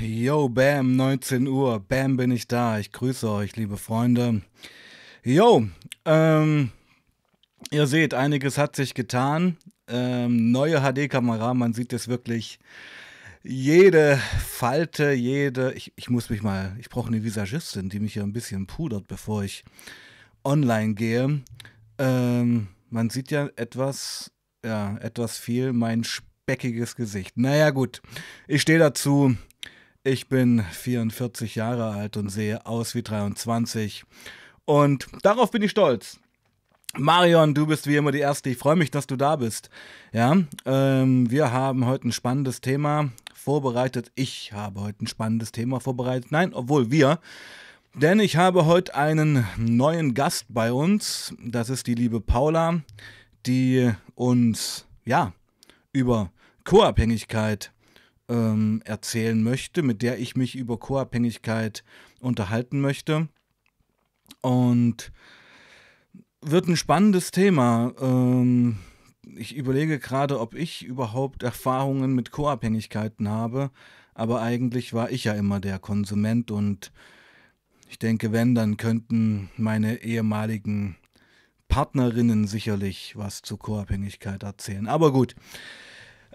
Yo, Bam, 19 Uhr. Bam, bin ich da. Ich grüße euch, liebe Freunde. Yo, ähm, ihr seht, einiges hat sich getan. Ähm, neue HD-Kamera, man sieht es wirklich jede Falte, jede. Ich, ich muss mich mal, ich brauche eine Visagistin, die mich hier ein bisschen pudert, bevor ich online gehe. Ähm, man sieht ja etwas, ja, etwas viel mein speckiges Gesicht. Naja, gut, ich stehe dazu. Ich bin 44 Jahre alt und sehe aus wie 23. Und darauf bin ich stolz. Marion, du bist wie immer die Erste. Ich freue mich, dass du da bist. Ja, ähm, wir haben heute ein spannendes Thema vorbereitet. Ich habe heute ein spannendes Thema vorbereitet. Nein, obwohl wir. Denn ich habe heute einen neuen Gast bei uns. Das ist die liebe Paula, die uns, ja, über Co-Abhängigkeit ähm, erzählen möchte, mit der ich mich über Co-Abhängigkeit unterhalten möchte. Und wird ein spannendes Thema. Ähm, ich überlege gerade, ob ich überhaupt Erfahrungen mit Co-Abhängigkeiten habe, aber eigentlich war ich ja immer der Konsument und ich denke, wenn, dann könnten meine ehemaligen Partnerinnen sicherlich was zur Co-Abhängigkeit erzählen. Aber gut.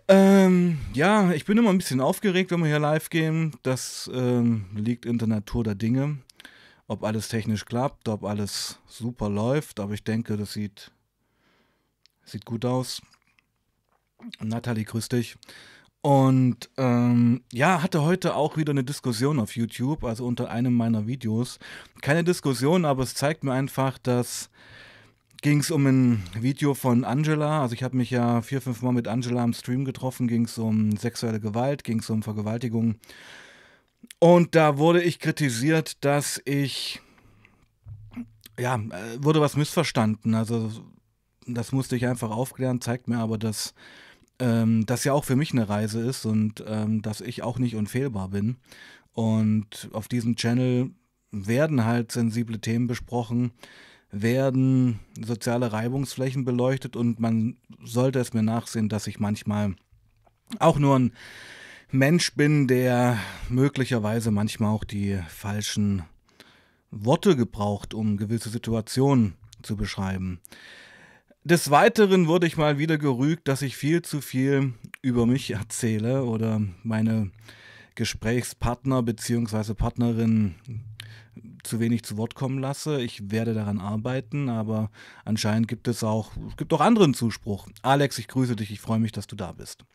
Ähm, ja, ich bin immer ein bisschen aufgeregt, wenn wir hier live gehen. Das ähm, liegt in der Natur der Dinge. Ob alles technisch klappt, ob alles super läuft, aber ich denke, das sieht, sieht gut aus. Nathalie, grüß dich. Und ähm, ja, hatte heute auch wieder eine Diskussion auf YouTube, also unter einem meiner Videos. Keine Diskussion, aber es zeigt mir einfach, dass ging es um ein Video von Angela. Also ich habe mich ja vier, fünf Mal mit Angela am Stream getroffen. Ging es um sexuelle Gewalt, ging es um Vergewaltigung. Und da wurde ich kritisiert, dass ich, ja, äh, wurde was missverstanden. Also das musste ich einfach aufklären, zeigt mir aber, dass ähm, das ja auch für mich eine Reise ist und ähm, dass ich auch nicht unfehlbar bin. Und auf diesem Channel werden halt sensible Themen besprochen werden soziale Reibungsflächen beleuchtet und man sollte es mir nachsehen, dass ich manchmal auch nur ein Mensch bin, der möglicherweise manchmal auch die falschen Worte gebraucht, um gewisse Situationen zu beschreiben. Des Weiteren wurde ich mal wieder gerügt, dass ich viel zu viel über mich erzähle oder meine Gesprächspartner bzw. Partnerin zu wenig zu Wort kommen lasse. Ich werde daran arbeiten, aber anscheinend gibt es auch, es gibt auch anderen Zuspruch. Alex, ich grüße dich, ich freue mich, dass du da bist.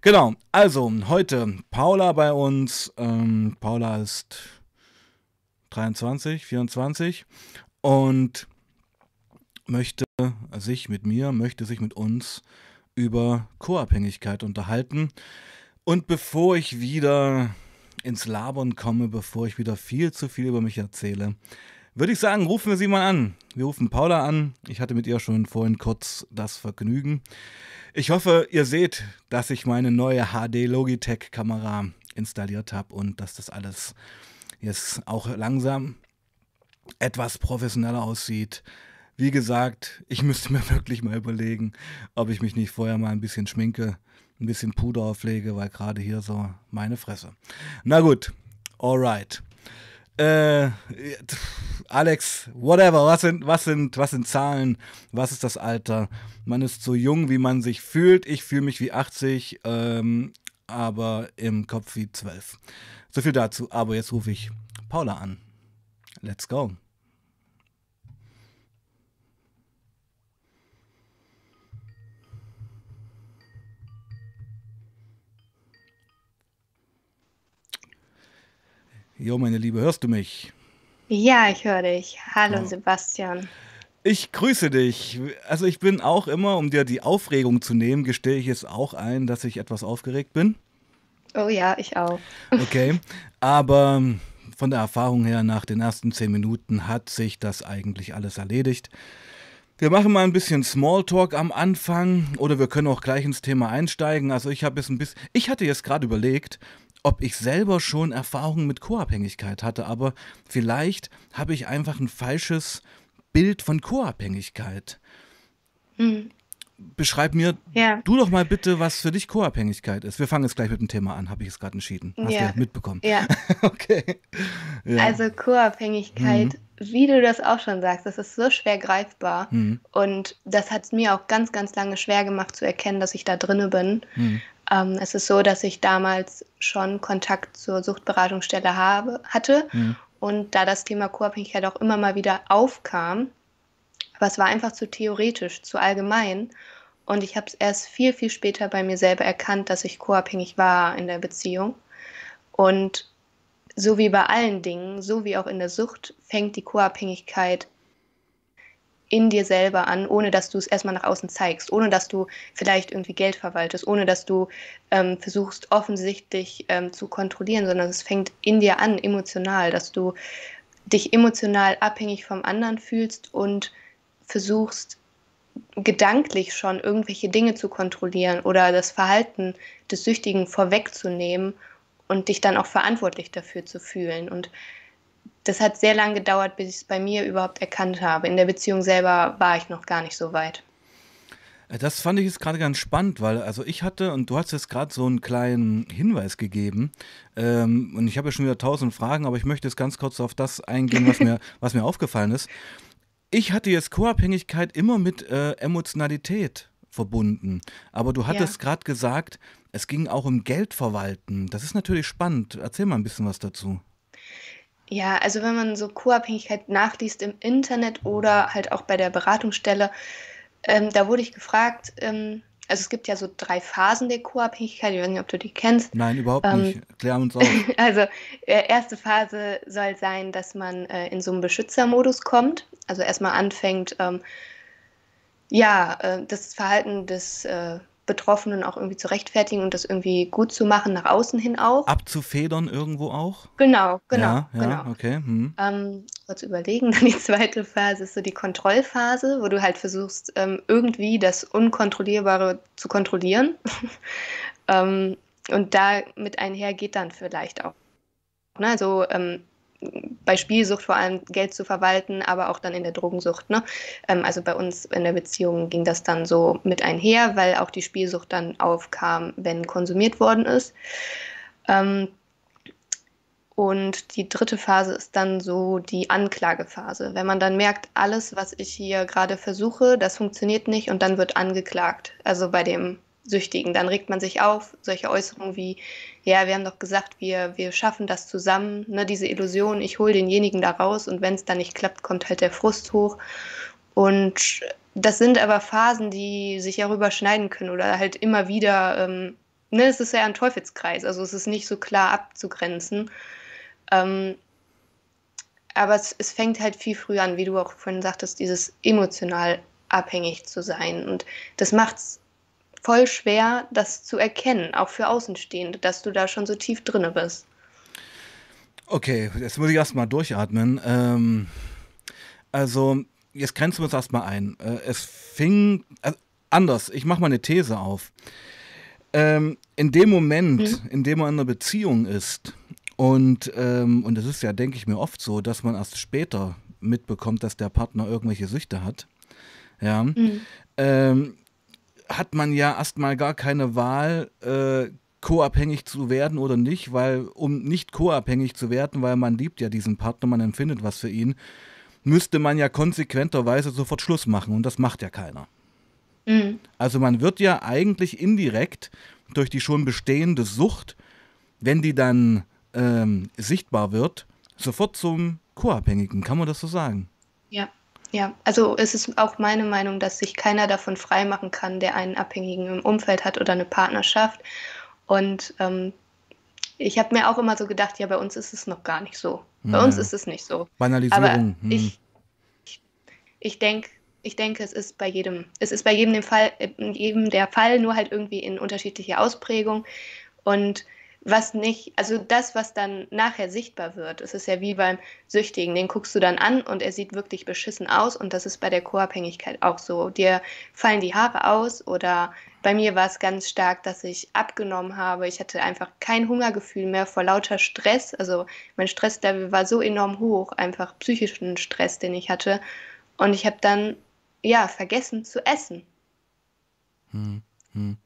Genau, also heute Paula bei uns. Ähm, Paula ist 23, 24 und möchte sich mit mir, möchte sich mit uns über Co-Abhängigkeit unterhalten. Und bevor ich wieder ins Labern komme, bevor ich wieder viel zu viel über mich erzähle, würde ich sagen, rufen wir sie mal an. Wir rufen Paula an. Ich hatte mit ihr schon vorhin kurz das Vergnügen. Ich hoffe, ihr seht, dass ich meine neue HD Logitech Kamera installiert habe und dass das alles jetzt auch langsam etwas professioneller aussieht. Wie gesagt, ich müsste mir wirklich mal überlegen, ob ich mich nicht vorher mal ein bisschen schminke ein bisschen Puder auflege, weil gerade hier so meine Fresse. Na gut, alright. Äh, Alex, whatever, was sind, was, sind, was sind Zahlen? Was ist das Alter? Man ist so jung, wie man sich fühlt. Ich fühle mich wie 80, ähm, aber im Kopf wie 12. So viel dazu. Aber jetzt rufe ich Paula an. Let's go. Jo, meine Liebe, hörst du mich? Ja, ich höre dich. Hallo, oh. Sebastian. Ich grüße dich. Also ich bin auch immer, um dir die Aufregung zu nehmen, gestehe ich es auch ein, dass ich etwas aufgeregt bin. Oh ja, ich auch. Okay, aber von der Erfahrung her, nach den ersten zehn Minuten hat sich das eigentlich alles erledigt. Wir machen mal ein bisschen Smalltalk am Anfang oder wir können auch gleich ins Thema einsteigen. Also ich habe es ein bisschen, ich hatte jetzt gerade überlegt, ob ich selber schon Erfahrungen mit Co-Abhängigkeit hatte, aber vielleicht habe ich einfach ein falsches Bild von Co-Abhängigkeit. Mhm. beschreib mir ja. du doch mal bitte, was für dich Co-Abhängigkeit ist. Wir fangen jetzt gleich mit dem Thema an, habe ich es gerade entschieden. Hast ja. du mitbekommen? Ja. okay. Ja. Also Co-Abhängigkeit, mhm. wie du das auch schon sagst, das ist so schwer greifbar. Mhm. Und das hat es mir auch ganz, ganz lange schwer gemacht zu erkennen, dass ich da drinne bin. Ähm, es ist so, dass ich damals schon Kontakt zur Suchtberatungsstelle habe, hatte. Mhm. Und da das Thema Co-Abhängigkeit auch immer mal wieder aufkam, aber es war einfach zu theoretisch, zu allgemein. Und ich habe es erst viel, viel später bei mir selber erkannt, dass ich co-abhängig war in der Beziehung. Und so wie bei allen Dingen, so wie auch in der Sucht, fängt die Co-Abhängigkeit in dir selber an, ohne dass du es erstmal nach außen zeigst, ohne dass du vielleicht irgendwie Geld verwaltest, ohne dass du ähm, versuchst offensichtlich ähm, zu kontrollieren, sondern es fängt in dir an, emotional, dass du dich emotional abhängig vom anderen fühlst und versuchst, gedanklich schon irgendwelche Dinge zu kontrollieren oder das Verhalten des Süchtigen vorwegzunehmen und dich dann auch verantwortlich dafür zu fühlen. Und das hat sehr lange gedauert, bis ich es bei mir überhaupt erkannt habe. In der Beziehung selber war ich noch gar nicht so weit. Äh, das fand ich jetzt gerade ganz spannend, weil also ich hatte, und du hast jetzt gerade so einen kleinen Hinweis gegeben, ähm, und ich habe ja schon wieder tausend Fragen, aber ich möchte jetzt ganz kurz auf das eingehen, was mir, was mir aufgefallen ist ich hatte jetzt Co-Abhängigkeit immer mit äh, Emotionalität verbunden. Aber du hattest ja. gerade gesagt, es ging auch um Geldverwalten. Das ist natürlich spannend. Erzähl mal ein bisschen was dazu. Ja, also wenn man so Co-Abhängigkeit nachliest im Internet oder halt auch bei der Beratungsstelle, ähm, da wurde ich gefragt, ähm, also es gibt ja so drei Phasen der Co-Abhängigkeit. Ich weiß nicht, ob du die kennst. Nein, überhaupt ähm, nicht. Klär uns auf. also äh, erste Phase soll sein, dass man äh, in so einen Beschützermodus kommt. Also erstmal anfängt, ähm, ja, äh, das Verhalten des äh, Betroffenen auch irgendwie zu rechtfertigen und das irgendwie gut zu machen, nach außen hin auch. Abzufedern irgendwo auch? Genau, genau. Ja, ja genau. okay. Hm. Ähm, kurz überlegen, dann die zweite Phase ist so die Kontrollphase, wo du halt versuchst, ähm, irgendwie das Unkontrollierbare zu kontrollieren. ähm, und damit einher geht dann vielleicht auch. Ne? Also ähm, bei Spielsucht vor allem Geld zu verwalten, aber auch dann in der Drogensucht. Ne? Ähm, also bei uns in der Beziehung ging das dann so mit einher, weil auch die Spielsucht dann aufkam, wenn konsumiert worden ist. Ähm, und die dritte Phase ist dann so die Anklagephase. Wenn man dann merkt, alles, was ich hier gerade versuche, das funktioniert nicht und dann wird angeklagt. Also bei dem Süchtigen. Dann regt man sich auf, solche Äußerungen wie, ja, wir haben doch gesagt, wir, wir schaffen das zusammen, ne, diese Illusion, ich hole denjenigen da raus und wenn es dann nicht klappt, kommt halt der Frust hoch. Und das sind aber Phasen, die sich ja überschneiden können oder halt immer wieder, ähm, ne, es ist ja ein Teufelskreis, also es ist nicht so klar abzugrenzen. Ähm, aber es, es fängt halt viel früher an, wie du auch vorhin sagtest, dieses emotional abhängig zu sein. Und das macht es voll schwer, das zu erkennen, auch für Außenstehende, dass du da schon so tief drinne bist. Okay, jetzt muss ich erstmal durchatmen. Ähm, also, jetzt grenzen wir uns erstmal ein. Äh, es fing also anders, ich mache mal eine These auf. Ähm, in dem Moment, mhm. in dem man in einer Beziehung ist, und, ähm, und es ist ja, denke ich mir, oft so, dass man erst später mitbekommt, dass der Partner irgendwelche Süchte hat. Ja. Mhm. Ähm, hat man ja erstmal gar keine Wahl, äh, co-abhängig zu werden oder nicht, weil um nicht co-abhängig zu werden, weil man liebt ja diesen Partner, man empfindet was für ihn, müsste man ja konsequenterweise sofort Schluss machen und das macht ja keiner. Mhm. Also man wird ja eigentlich indirekt durch die schon bestehende Sucht, wenn die dann ähm, sichtbar wird, sofort zum Co-Abhängigen. Kann man das so sagen? Ja. Ja, also es ist auch meine Meinung, dass sich keiner davon freimachen kann, der einen Abhängigen im Umfeld hat oder eine Partnerschaft. Und ähm, ich habe mir auch immer so gedacht, ja, bei uns ist es noch gar nicht so. Bei ja. uns ist es nicht so. Banalisierung. Aber hm. ich, ich, ich denke, ich denke, es ist bei jedem, es ist bei jedem, dem Fall, jedem der Fall, nur halt irgendwie in unterschiedlicher Ausprägung. Und was nicht, also das, was dann nachher sichtbar wird, es ist ja wie beim Süchtigen, den guckst du dann an und er sieht wirklich beschissen aus und das ist bei der Co-Abhängigkeit auch so. Dir fallen die Haare aus oder bei mir war es ganz stark, dass ich abgenommen habe. Ich hatte einfach kein Hungergefühl mehr vor lauter Stress. Also mein Stresslevel war so enorm hoch, einfach psychischen Stress, den ich hatte. Und ich habe dann, ja, vergessen zu essen. Hm, hm.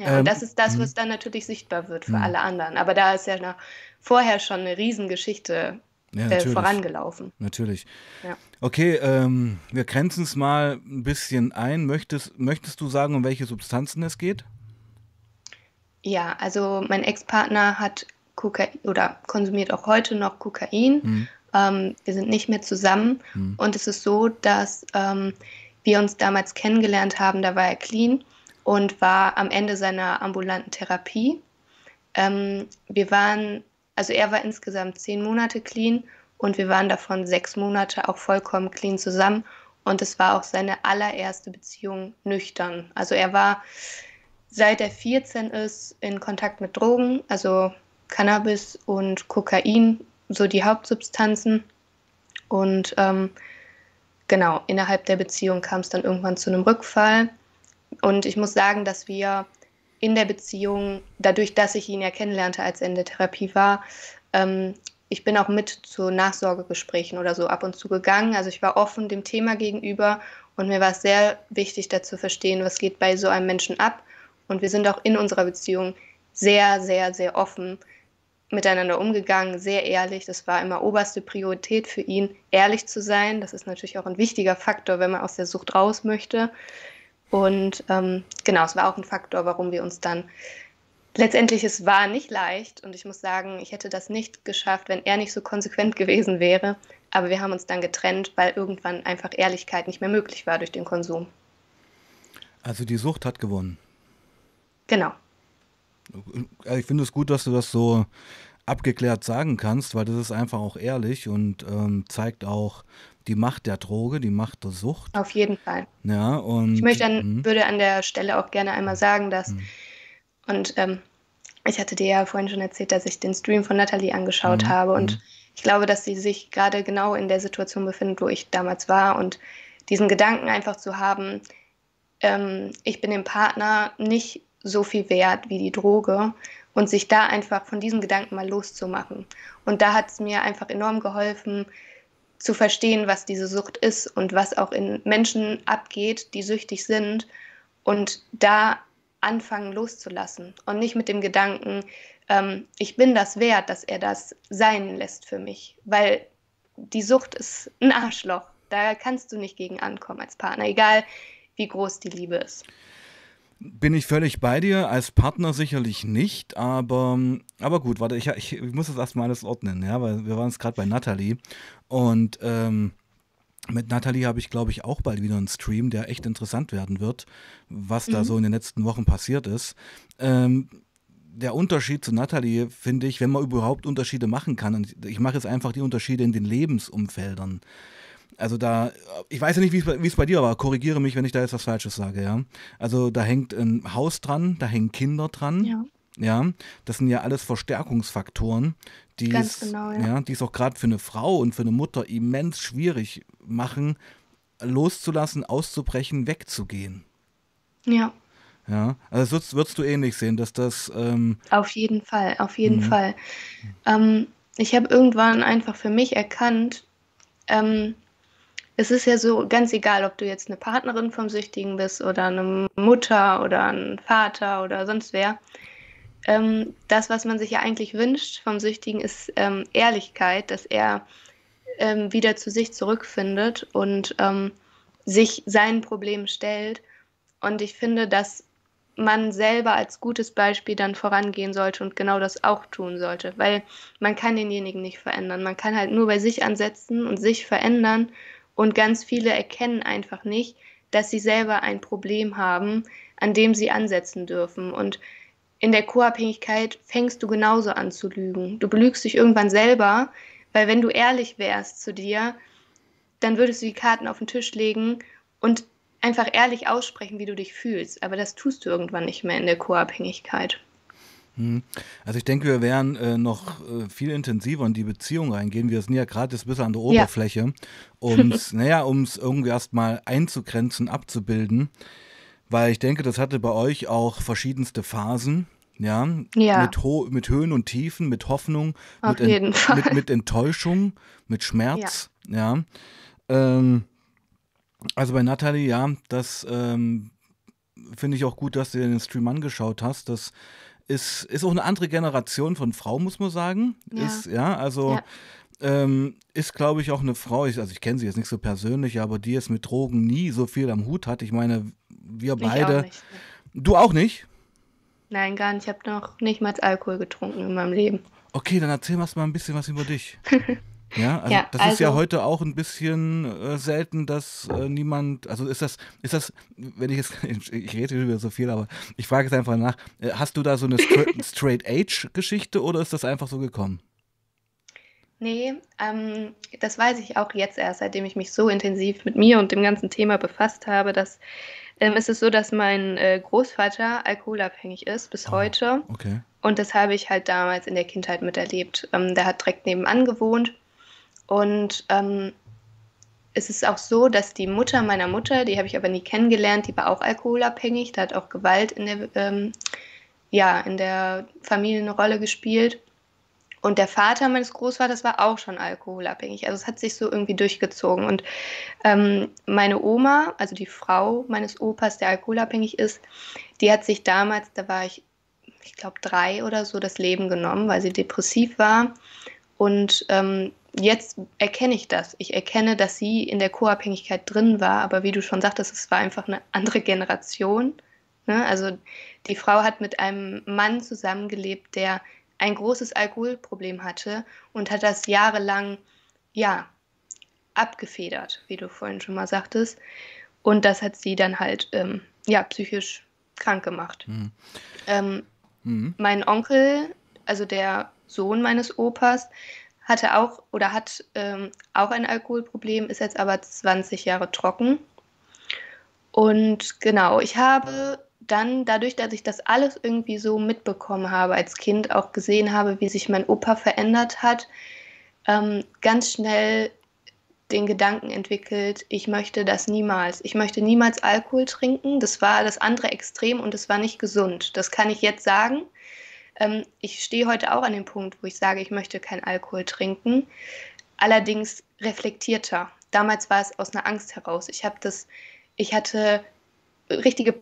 Ja, ähm, das ist das, hm. was dann natürlich sichtbar wird für hm. alle anderen. Aber da ist ja noch vorher schon eine Riesengeschichte ja, äh, vorangelaufen. Natürlich. Ja. Okay, ähm, wir grenzen es mal ein bisschen ein. Möchtest, möchtest du sagen, um welche Substanzen es geht? Ja, also mein Ex-Partner hat Kokain oder konsumiert auch heute noch Kokain. Mhm. Ähm, wir sind nicht mehr zusammen. Mhm. Und es ist so, dass ähm, wir uns damals kennengelernt haben. Da war er clean und war am Ende seiner ambulanten Therapie. Ähm, wir waren, also er war insgesamt zehn Monate clean und wir waren davon sechs Monate auch vollkommen clean zusammen. Und es war auch seine allererste Beziehung nüchtern. Also er war seit er 14 ist in Kontakt mit Drogen, also Cannabis und Kokain, so die Hauptsubstanzen. Und ähm, genau, innerhalb der Beziehung kam es dann irgendwann zu einem Rückfall. Und ich muss sagen, dass wir in der Beziehung, dadurch, dass ich ihn ja kennenlernte, als er in der Therapie war, ähm, ich bin auch mit zu Nachsorgegesprächen oder so ab und zu gegangen. Also ich war offen dem Thema gegenüber und mir war es sehr wichtig, da zu verstehen, was geht bei so einem Menschen ab und wir sind auch in unserer Beziehung sehr, sehr, sehr offen miteinander umgegangen, sehr ehrlich. Das war immer oberste Priorität für ihn, ehrlich zu sein. Das ist natürlich auch ein wichtiger Faktor, wenn man aus der Sucht raus möchte. Und ähm, genau, es war auch ein Faktor, warum wir uns dann letztendlich, es war nicht leicht und ich muss sagen, ich hätte das nicht geschafft, wenn er nicht so konsequent gewesen wäre. Aber wir haben uns dann getrennt, weil irgendwann einfach Ehrlichkeit nicht mehr möglich war durch den Konsum. Also die Sucht hat gewonnen. Genau. Ich finde es gut, dass du das so abgeklärt sagen kannst, weil das ist einfach auch ehrlich und ähm, zeigt auch die Macht der Droge, die Macht der Sucht. Auf jeden Fall. Ja, und, ich möchte an, mhm. würde an der Stelle auch gerne einmal sagen, dass, mh. und ähm, ich hatte dir ja vorhin schon erzählt, dass ich den Stream von Nathalie angeschaut mhm. habe und mhm. ich glaube, dass sie sich gerade genau in der Situation befindet, wo ich damals war und diesen Gedanken einfach zu haben, ähm, ich bin dem Partner nicht so viel wert wie die Droge und sich da einfach von diesem Gedanken mal loszumachen. Und da hat es mir einfach enorm geholfen, zu verstehen, was diese Sucht ist und was auch in Menschen abgeht, die süchtig sind und da anfangen loszulassen und nicht mit dem Gedanken, ähm, ich bin das wert, dass er das sein lässt für mich, weil die Sucht ist ein Arschloch. Da kannst du nicht gegen ankommen als Partner, egal wie groß die Liebe ist. Bin ich völlig bei dir, als Partner sicherlich nicht, aber, aber gut, warte, ich, ich, muss das erstmal alles ordnen, ja, weil wir waren jetzt gerade bei Nathalie und ähm, mit Nathalie habe ich, glaube ich, auch bald wieder einen Stream, der echt interessant werden wird, was mhm. da so in den letzten Wochen passiert ist. Ähm, der Unterschied zu Nathalie finde ich, wenn man überhaupt Unterschiede machen kann, und ich mache jetzt einfach die Unterschiede in den Lebensumfeldern. Also da, ich weiß ja nicht, wie es bei dir war, korrigiere mich, wenn ich da jetzt was Falsches sage, ja. Also da hängt ein Haus dran, da hängen Kinder dran. Ja. Ja, das sind ja alles Verstärkungsfaktoren, die es, genau, ja. ja, die es auch gerade für eine Frau und für eine Mutter immens schwierig machen, loszulassen, auszubrechen, wegzugehen. Ja. Ja, also das würdest, würdest du ähnlich sehen, dass das. Ähm auf jeden Fall, auf jeden mhm. Fall. Ähm, ich habe irgendwann einfach für mich erkannt, ähm, es ist ja so ganz egal, ob du jetzt eine Partnerin vom Süchtigen bist oder eine Mutter oder ein Vater oder sonst wer. Ähm, das, was man sich ja eigentlich wünscht vom Süchtigen, ist ähm, Ehrlichkeit, dass er ähm, wieder zu sich zurückfindet und ähm, sich seinen Problemen stellt. Und ich finde, dass man selber als gutes Beispiel dann vorangehen sollte und genau das auch tun sollte, weil man kann denjenigen nicht verändern. Man kann halt nur bei sich ansetzen und sich verändern und ganz viele erkennen einfach nicht, dass sie selber ein Problem haben, an dem sie ansetzen dürfen. Und in der Co-Abhängigkeit fängst du genauso an zu lügen. Du belügst dich irgendwann selber, weil wenn du ehrlich wärst zu dir, dann würdest du die Karten auf den Tisch legen und einfach ehrlich aussprechen, wie du dich fühlst. Aber das tust du irgendwann nicht mehr in der Co-Abhängigkeit. Hm. Also ich denke, wir werden äh, noch äh, viel intensiver in die Beziehung reingehen. Wir sind ja gerade jetzt bis an der Oberfläche, ja. um es naja, irgendwie erstmal einzugrenzen, abzubilden. Weil ich denke, das hatte bei euch auch verschiedenste Phasen. Ja, ja. Mit, mit Höhen und Tiefen, mit Hoffnung, mit, en mit, mit, Enttäuschung, mit Schmerz. Ja. ja. Ähm, also bei Nathalie, ja, das ähm, finde ich auch gut, dass du dir den Stream angeschaut hast. Das ist, ist auch eine andere Generation von Frau, muss man sagen. Ja. Ist, ja, also ja. Ähm, ist, glaube ich, auch eine Frau, ich, also ich kenne sie jetzt nicht so persönlich, aber die es mit Drogen nie so viel am Hut hat. Ich meine, wir beide. Auch nicht, ne? Du auch nicht? Nein, gar nicht. Ich habe noch nicht mal Alkohol getrunken in meinem Leben. Okay, dann erzähl mal ein bisschen was über dich. Ja, also ja, das also, ist ja also heute auch ein bisschen äh, selten, dass äh, niemand, also ist das, ist das, wenn ich jetzt, ich rede über so viel, aber ich frage jetzt einfach nach, äh, hast du da so eine Straight-Age-Geschichte oder ist das einfach so gekommen? Nee, ähm, das weiß ich auch jetzt erst, seitdem ich mich so intensiv mit mir und dem ganzen Thema befasst habe, dass ähm, ist es so, dass mein äh, Großvater alkoholabhängig ist bis oh, heute. Okay. Und das habe ich halt damals in der Kindheit miterlebt. Ähm, der hat direkt nebenan gewohnt und ähm, es ist auch so, dass die Mutter meiner Mutter, die habe ich aber nie kennengelernt, die war auch alkoholabhängig, da hat auch Gewalt in der, ähm, ja, in der Familie eine Rolle gespielt. Und der Vater meines Großvaters war auch schon alkoholabhängig. Also es hat sich so irgendwie durchgezogen. Und ähm, meine Oma, also die Frau meines Opas, der alkoholabhängig ist, die hat sich damals, da war ich, ich glaube, drei oder so, das Leben genommen, weil sie depressiv war. Und ähm, jetzt erkenne ich das. Ich erkenne, dass sie in der Co-Abhängigkeit drin war, aber wie du schon sagtest, es war einfach eine andere Generation. Ne? Also die Frau hat mit einem Mann zusammengelebt, der ein großes Alkoholproblem hatte und hat das jahrelang, ja, abgefedert, wie du vorhin schon mal sagtest. Und das hat sie dann halt, ähm, ja, psychisch krank gemacht. Mhm. Ähm, mhm. Mein Onkel, also der Sohn meines Opas, hatte auch oder hat ähm, auch ein Alkoholproblem, ist jetzt aber 20 Jahre trocken. Und genau, ich habe dann dadurch, dass ich das alles irgendwie so mitbekommen habe als Kind, auch gesehen habe, wie sich mein Opa verändert hat, ähm, ganz schnell den Gedanken entwickelt, ich möchte das niemals. Ich möchte niemals Alkohol trinken. Das war das andere Extrem und es war nicht gesund. Das kann ich jetzt sagen. Ähm, ich stehe heute auch an dem Punkt, wo ich sage, ich möchte kein Alkohol trinken. Allerdings reflektierter. Damals war es aus einer Angst heraus. Ich habe das, ich hatte richtige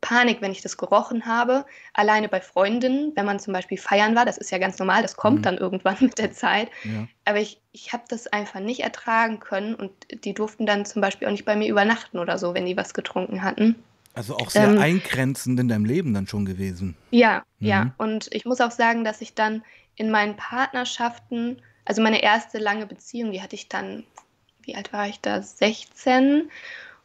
Panik, wenn ich das gerochen habe. Alleine bei Freundinnen, wenn man zum Beispiel feiern war, das ist ja ganz normal, das kommt mhm. dann irgendwann mit der Zeit. Ja. Aber ich, ich habe das einfach nicht ertragen können und die durften dann zum Beispiel auch nicht bei mir übernachten oder so, wenn die was getrunken hatten. Also auch sehr ähm, eingrenzend in deinem Leben dann schon gewesen. Ja, mhm. ja. Und ich muss auch sagen, dass ich dann in meinen Partnerschaften, also meine erste lange Beziehung, die hatte ich dann, wie alt war ich da? 16.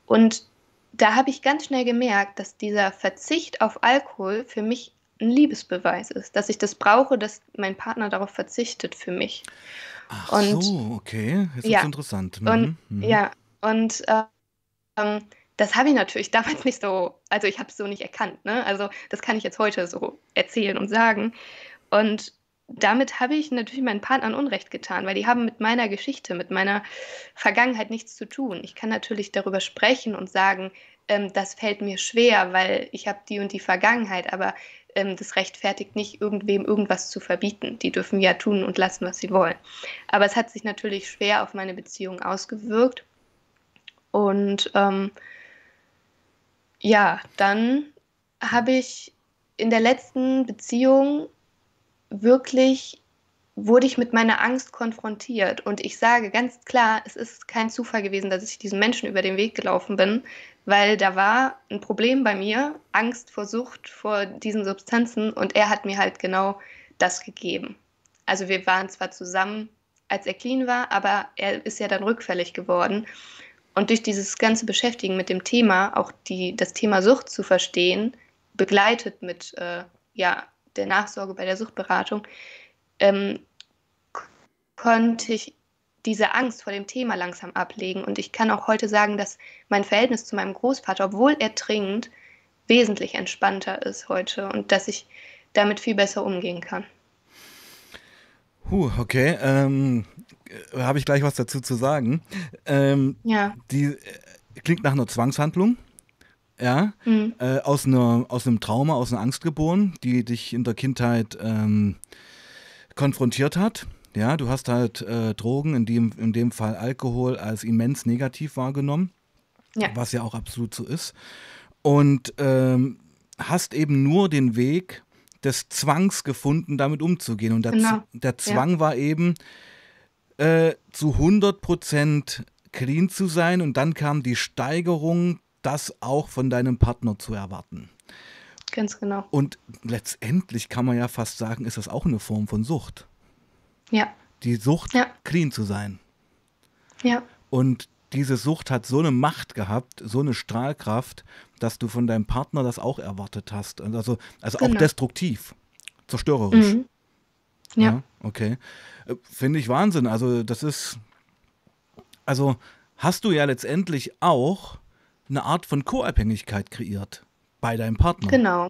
Und da habe ich ganz schnell gemerkt, dass dieser Verzicht auf Alkohol für mich ein Liebesbeweis ist, dass ich das brauche, dass mein Partner darauf verzichtet für mich. Ach und, so, okay, das ja, ist interessant. Mhm. Und, mhm. Ja, und ähm, das habe ich natürlich damals nicht so, also ich habe es so nicht erkannt. Ne? Also das kann ich jetzt heute so erzählen und sagen. Und damit habe ich natürlich meinen Partnern Unrecht getan, weil die haben mit meiner Geschichte, mit meiner Vergangenheit nichts zu tun. Ich kann natürlich darüber sprechen und sagen, ähm, das fällt mir schwer, weil ich habe die und die Vergangenheit, aber ähm, das rechtfertigt nicht, irgendwem irgendwas zu verbieten. Die dürfen ja tun und lassen, was sie wollen. Aber es hat sich natürlich schwer auf meine Beziehung ausgewirkt. Und ähm, ja, dann habe ich in der letzten Beziehung wirklich wurde ich mit meiner Angst konfrontiert. Und ich sage ganz klar, es ist kein Zufall gewesen, dass ich diesem Menschen über den Weg gelaufen bin, weil da war ein Problem bei mir, Angst vor Sucht, vor diesen Substanzen. Und er hat mir halt genau das gegeben. Also wir waren zwar zusammen, als er clean war, aber er ist ja dann rückfällig geworden. Und durch dieses ganze Beschäftigen mit dem Thema, auch die, das Thema Sucht zu verstehen, begleitet mit äh, ja, der Nachsorge bei der Suchtberatung, ähm, konnte ich diese Angst vor dem Thema langsam ablegen. Und ich kann auch heute sagen, dass mein Verhältnis zu meinem Großvater, obwohl er trinkt, wesentlich entspannter ist heute und dass ich damit viel besser umgehen kann. Huh, okay. Ähm, Habe ich gleich was dazu zu sagen. Ähm, ja. Die äh, klingt nach einer Zwangshandlung ja, mhm. äh, aus, einer, aus einem Trauma, aus einer Angst geboren, die dich in der Kindheit ähm, konfrontiert hat. Ja, du hast halt äh, Drogen, in dem, in dem Fall Alkohol, als immens negativ wahrgenommen, ja. was ja auch absolut so ist. Und ähm, hast eben nur den Weg des Zwangs gefunden, damit umzugehen. Und der, genau. der Zwang ja. war eben äh, zu 100 Prozent clean zu sein und dann kam die Steigerung, das auch von deinem Partner zu erwarten. Ganz genau. Und letztendlich kann man ja fast sagen, ist das auch eine Form von Sucht. Ja. Die Sucht, ja. clean zu sein. Ja. Und diese Sucht hat so eine Macht gehabt, so eine Strahlkraft, dass du von deinem Partner das auch erwartet hast. Also, also genau. auch destruktiv, zerstörerisch. Mhm. Ja. ja. Okay. Äh, finde ich Wahnsinn. Also, das ist. Also, hast du ja letztendlich auch eine Art von Co-Abhängigkeit kreiert bei deinem Partner. Genau.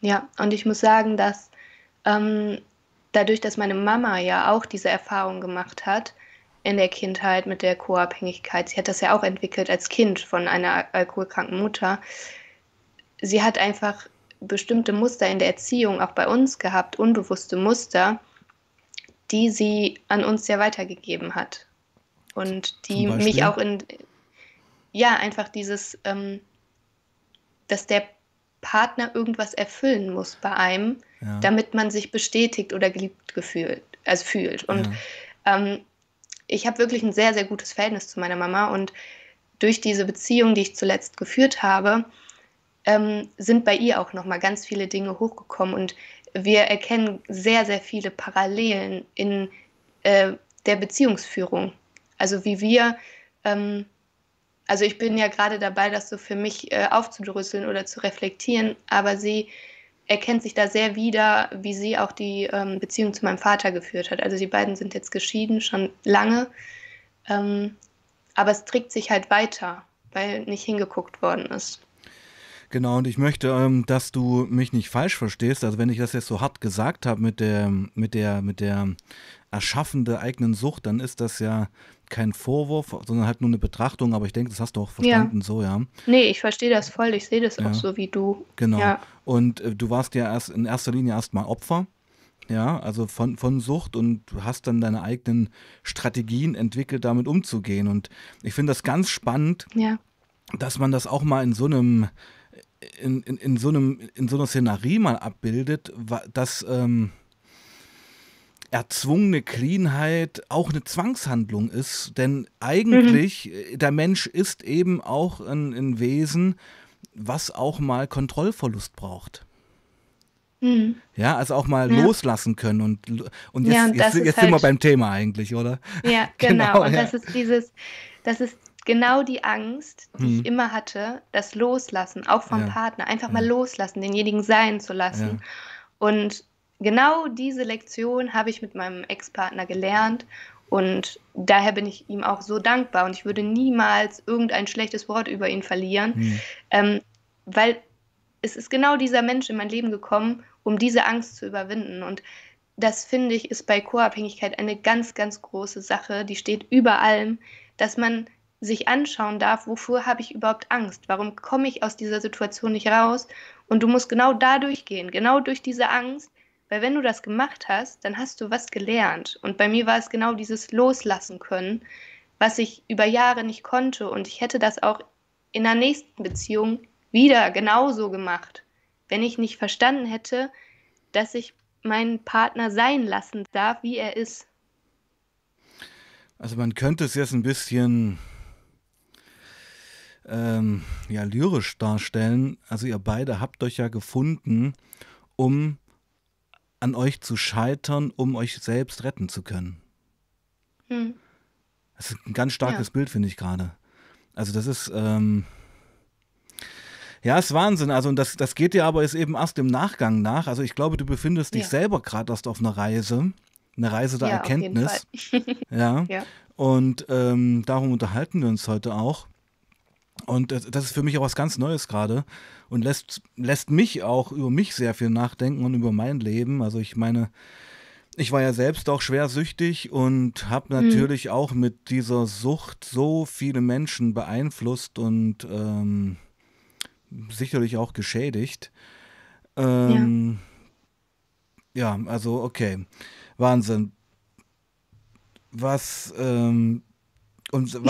Ja, und ich muss sagen, dass ähm, dadurch, dass meine Mama ja auch diese Erfahrung gemacht hat, in der Kindheit mit der Co-Abhängigkeit. Sie hat das ja auch entwickelt als Kind von einer alkoholkranken Mutter. Sie hat einfach bestimmte Muster in der Erziehung auch bei uns gehabt, unbewusste Muster, die sie an uns ja weitergegeben hat. Und die mich auch in, ja, einfach dieses, ähm, dass der Partner irgendwas erfüllen muss bei einem, ja. damit man sich bestätigt oder geliebt gefühlt, also fühlt. Und ja. ähm, ich habe wirklich ein sehr, sehr gutes Verhältnis zu meiner Mama und durch diese Beziehung, die ich zuletzt geführt habe, ähm, sind bei ihr auch nochmal ganz viele Dinge hochgekommen und wir erkennen sehr, sehr viele Parallelen in äh, der Beziehungsführung. Also wie wir, ähm, also ich bin ja gerade dabei, das so für mich äh, aufzudrüsseln oder zu reflektieren, aber sie erkennt sich da sehr wieder, wie sie auch die ähm, Beziehung zu meinem Vater geführt hat. Also die beiden sind jetzt geschieden, schon lange. Ähm, aber es trägt sich halt weiter, weil nicht hingeguckt worden ist. Genau, und ich möchte, ähm, dass du mich nicht falsch verstehst. Also wenn ich das jetzt so hart gesagt habe mit der, mit der, mit der Erschaffen der eigenen Sucht, dann ist das ja kein Vorwurf, sondern halt nur eine Betrachtung, aber ich denke, das hast du auch verstanden, ja. so, ja. Nee, ich verstehe das voll, ich sehe das ja. auch so wie du. Genau. Ja. Und äh, du warst ja erst in erster Linie erstmal Opfer, ja, also von, von Sucht und du hast dann deine eigenen Strategien entwickelt, damit umzugehen. Und ich finde das ganz spannend, dass man das auch mal in so einem in, in, in, so einem, in so einer Szenerie mal abbildet, dass ähm, erzwungene Cleanheit auch eine Zwangshandlung ist. Denn eigentlich, mhm. Der Mensch ist eben auch ein, ein, Wesen, was auch mal Kontrollverlust braucht. Mhm. Ja, also auch mal ja. loslassen können. Und, und jetzt, ja, und jetzt, jetzt halt sind wir beim Thema eigentlich, oder? Ja, genau. genau und ja. das ist dieses, das ist genau die Angst, die hm. ich immer hatte, das Loslassen, auch vom. Partner, einfach mal loslassen, denjenigen sein zu lassen. Und genau diese Lektion habe ich mit meinem Ex-Partner gelernt und daher bin ich ihm auch so dankbar und ich würde niemals irgendein schlechtes Wort über ihn verlieren, hm. ähm, weil es ist genau dieser Mensch in mein Leben gekommen, um diese Angst zu überwinden. Und das finde ich ist bei Co-Abhängigkeit eine ganz, ganz große Sache, die steht über allem, dass man sich anschauen darf, wofür habe ich überhaupt Angst? Warum komme ich aus dieser Situation nicht raus? Und du musst genau dadurch gehen, genau durch diese Angst, weil wenn du das gemacht hast, dann hast du was gelernt. Und bei mir war es genau dieses Loslassen können, was ich über Jahre nicht konnte. Und ich hätte das auch in der nächsten Beziehung wieder genauso gemacht, wenn ich nicht verstanden hätte, dass ich meinen Partner sein lassen darf, wie er ist. Also man könnte es jetzt ein bisschen ähm, ja, lyrisch darstellen. Also ihr beide habt euch ja gefunden, um an euch zu scheitern, um euch selbst retten zu können. Hm. Das ist ein ganz starkes ja. Bild, finde ich gerade. Also das ist, ähm, ja, ist Wahnsinn. Also und das, das geht dir aber jetzt eben erst im Nachgang nach. Also ich glaube, du befindest dich ja. selber gerade erst auf einer Reise, eine Reise der ja, Erkenntnis. ja. ja. Und ähm, darum unterhalten wir uns heute auch. Und das, ist für mich auch was ganz Neues gerade und lässt, lässt mich auch über mich sehr viel nachdenken und über mein Leben. Also ich meine, ich war ja selbst auch schwer süchtig und habe mhm. natürlich mhm. auch mit dieser Sucht so viele Menschen beeinflusst und ähm, sicherlich auch geschädigt. Ähm, ja. ja, also okay, Wahnsinn. Was ähm, und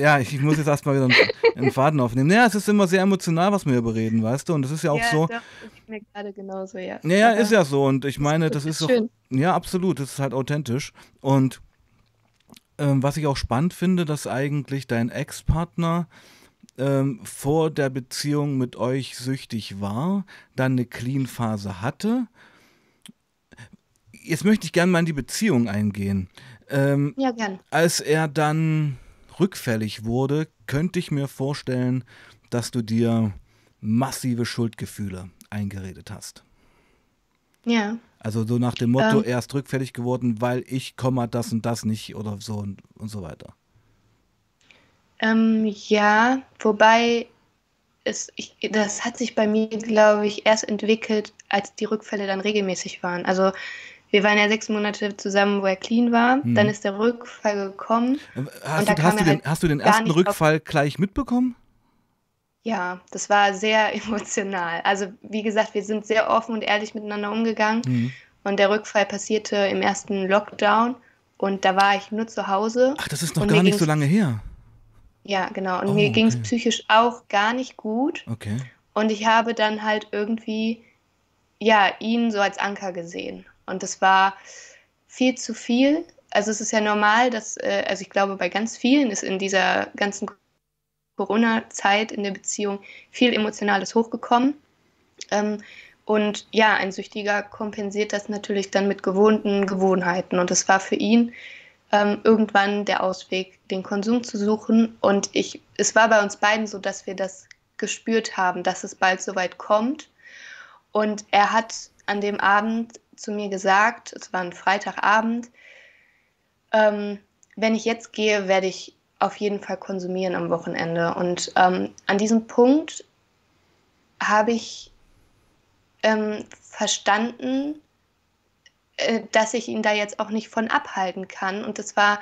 ja, ich, ich, muss jetzt erstmal wieder einen, einen Faden aufnehmen. Ja, es ist immer sehr emotional, was wir hier bereden, weißt du? Und es ist ja auch ja, so. Doch, ist mir gerade genauso, ja. Ja, ja ist ja so. Und ich meine, das, das ist, ist doch. Ja, absolut. Das ist halt authentisch. Und ähm, was ich auch spannend finde, dass eigentlich dein Ex-Partner ähm, vor der Beziehung mit euch süchtig war, dann eine Clean-Phase hatte. Jetzt möchte ich gerne mal in die Beziehung eingehen. Ähm, ja, gern. Als er dann rückfällig wurde, könnte ich mir vorstellen, dass du dir massive Schuldgefühle eingeredet hast. Ja. Also so nach dem Motto, ähm, er ist rückfällig geworden, weil ich komme das und das nicht oder so und, und so weiter. Ähm, ja, wobei es, ich, das hat sich bei mir, glaube ich, erst entwickelt, als die Rückfälle dann regelmäßig waren. Also wir waren ja sechs Monate zusammen, wo er clean war. Hm. Dann ist der Rückfall gekommen. Hast, du, hast, du, den, halt hast du den ersten Rückfall gleich mitbekommen? Ja, das war sehr emotional. Also wie gesagt, wir sind sehr offen und ehrlich miteinander umgegangen. Mhm. Und der Rückfall passierte im ersten Lockdown. Und da war ich nur zu Hause. Ach, das ist noch gar nicht so lange her. Ja, genau. Und oh, mir ging es psychisch auch gar nicht gut. Okay. Und ich habe dann halt irgendwie, ja, ihn so als Anker gesehen. Und das war viel zu viel. Also es ist ja normal, dass, äh, also ich glaube, bei ganz vielen ist in dieser ganzen Corona-Zeit in der Beziehung viel Emotionales hochgekommen. Ähm, und ja, ein Süchtiger kompensiert das natürlich dann mit gewohnten Gewohnheiten. Und das war für ihn ähm, irgendwann der Ausweg, den Konsum zu suchen. Und ich, es war bei uns beiden so, dass wir das gespürt haben, dass es bald soweit kommt. Und er hat an dem Abend zu mir gesagt, es war ein Freitagabend, ähm, wenn ich jetzt gehe, werde ich auf jeden Fall konsumieren am Wochenende. Und ähm, an diesem Punkt habe ich ähm, verstanden, äh, dass ich ihn da jetzt auch nicht von abhalten kann. Und das war,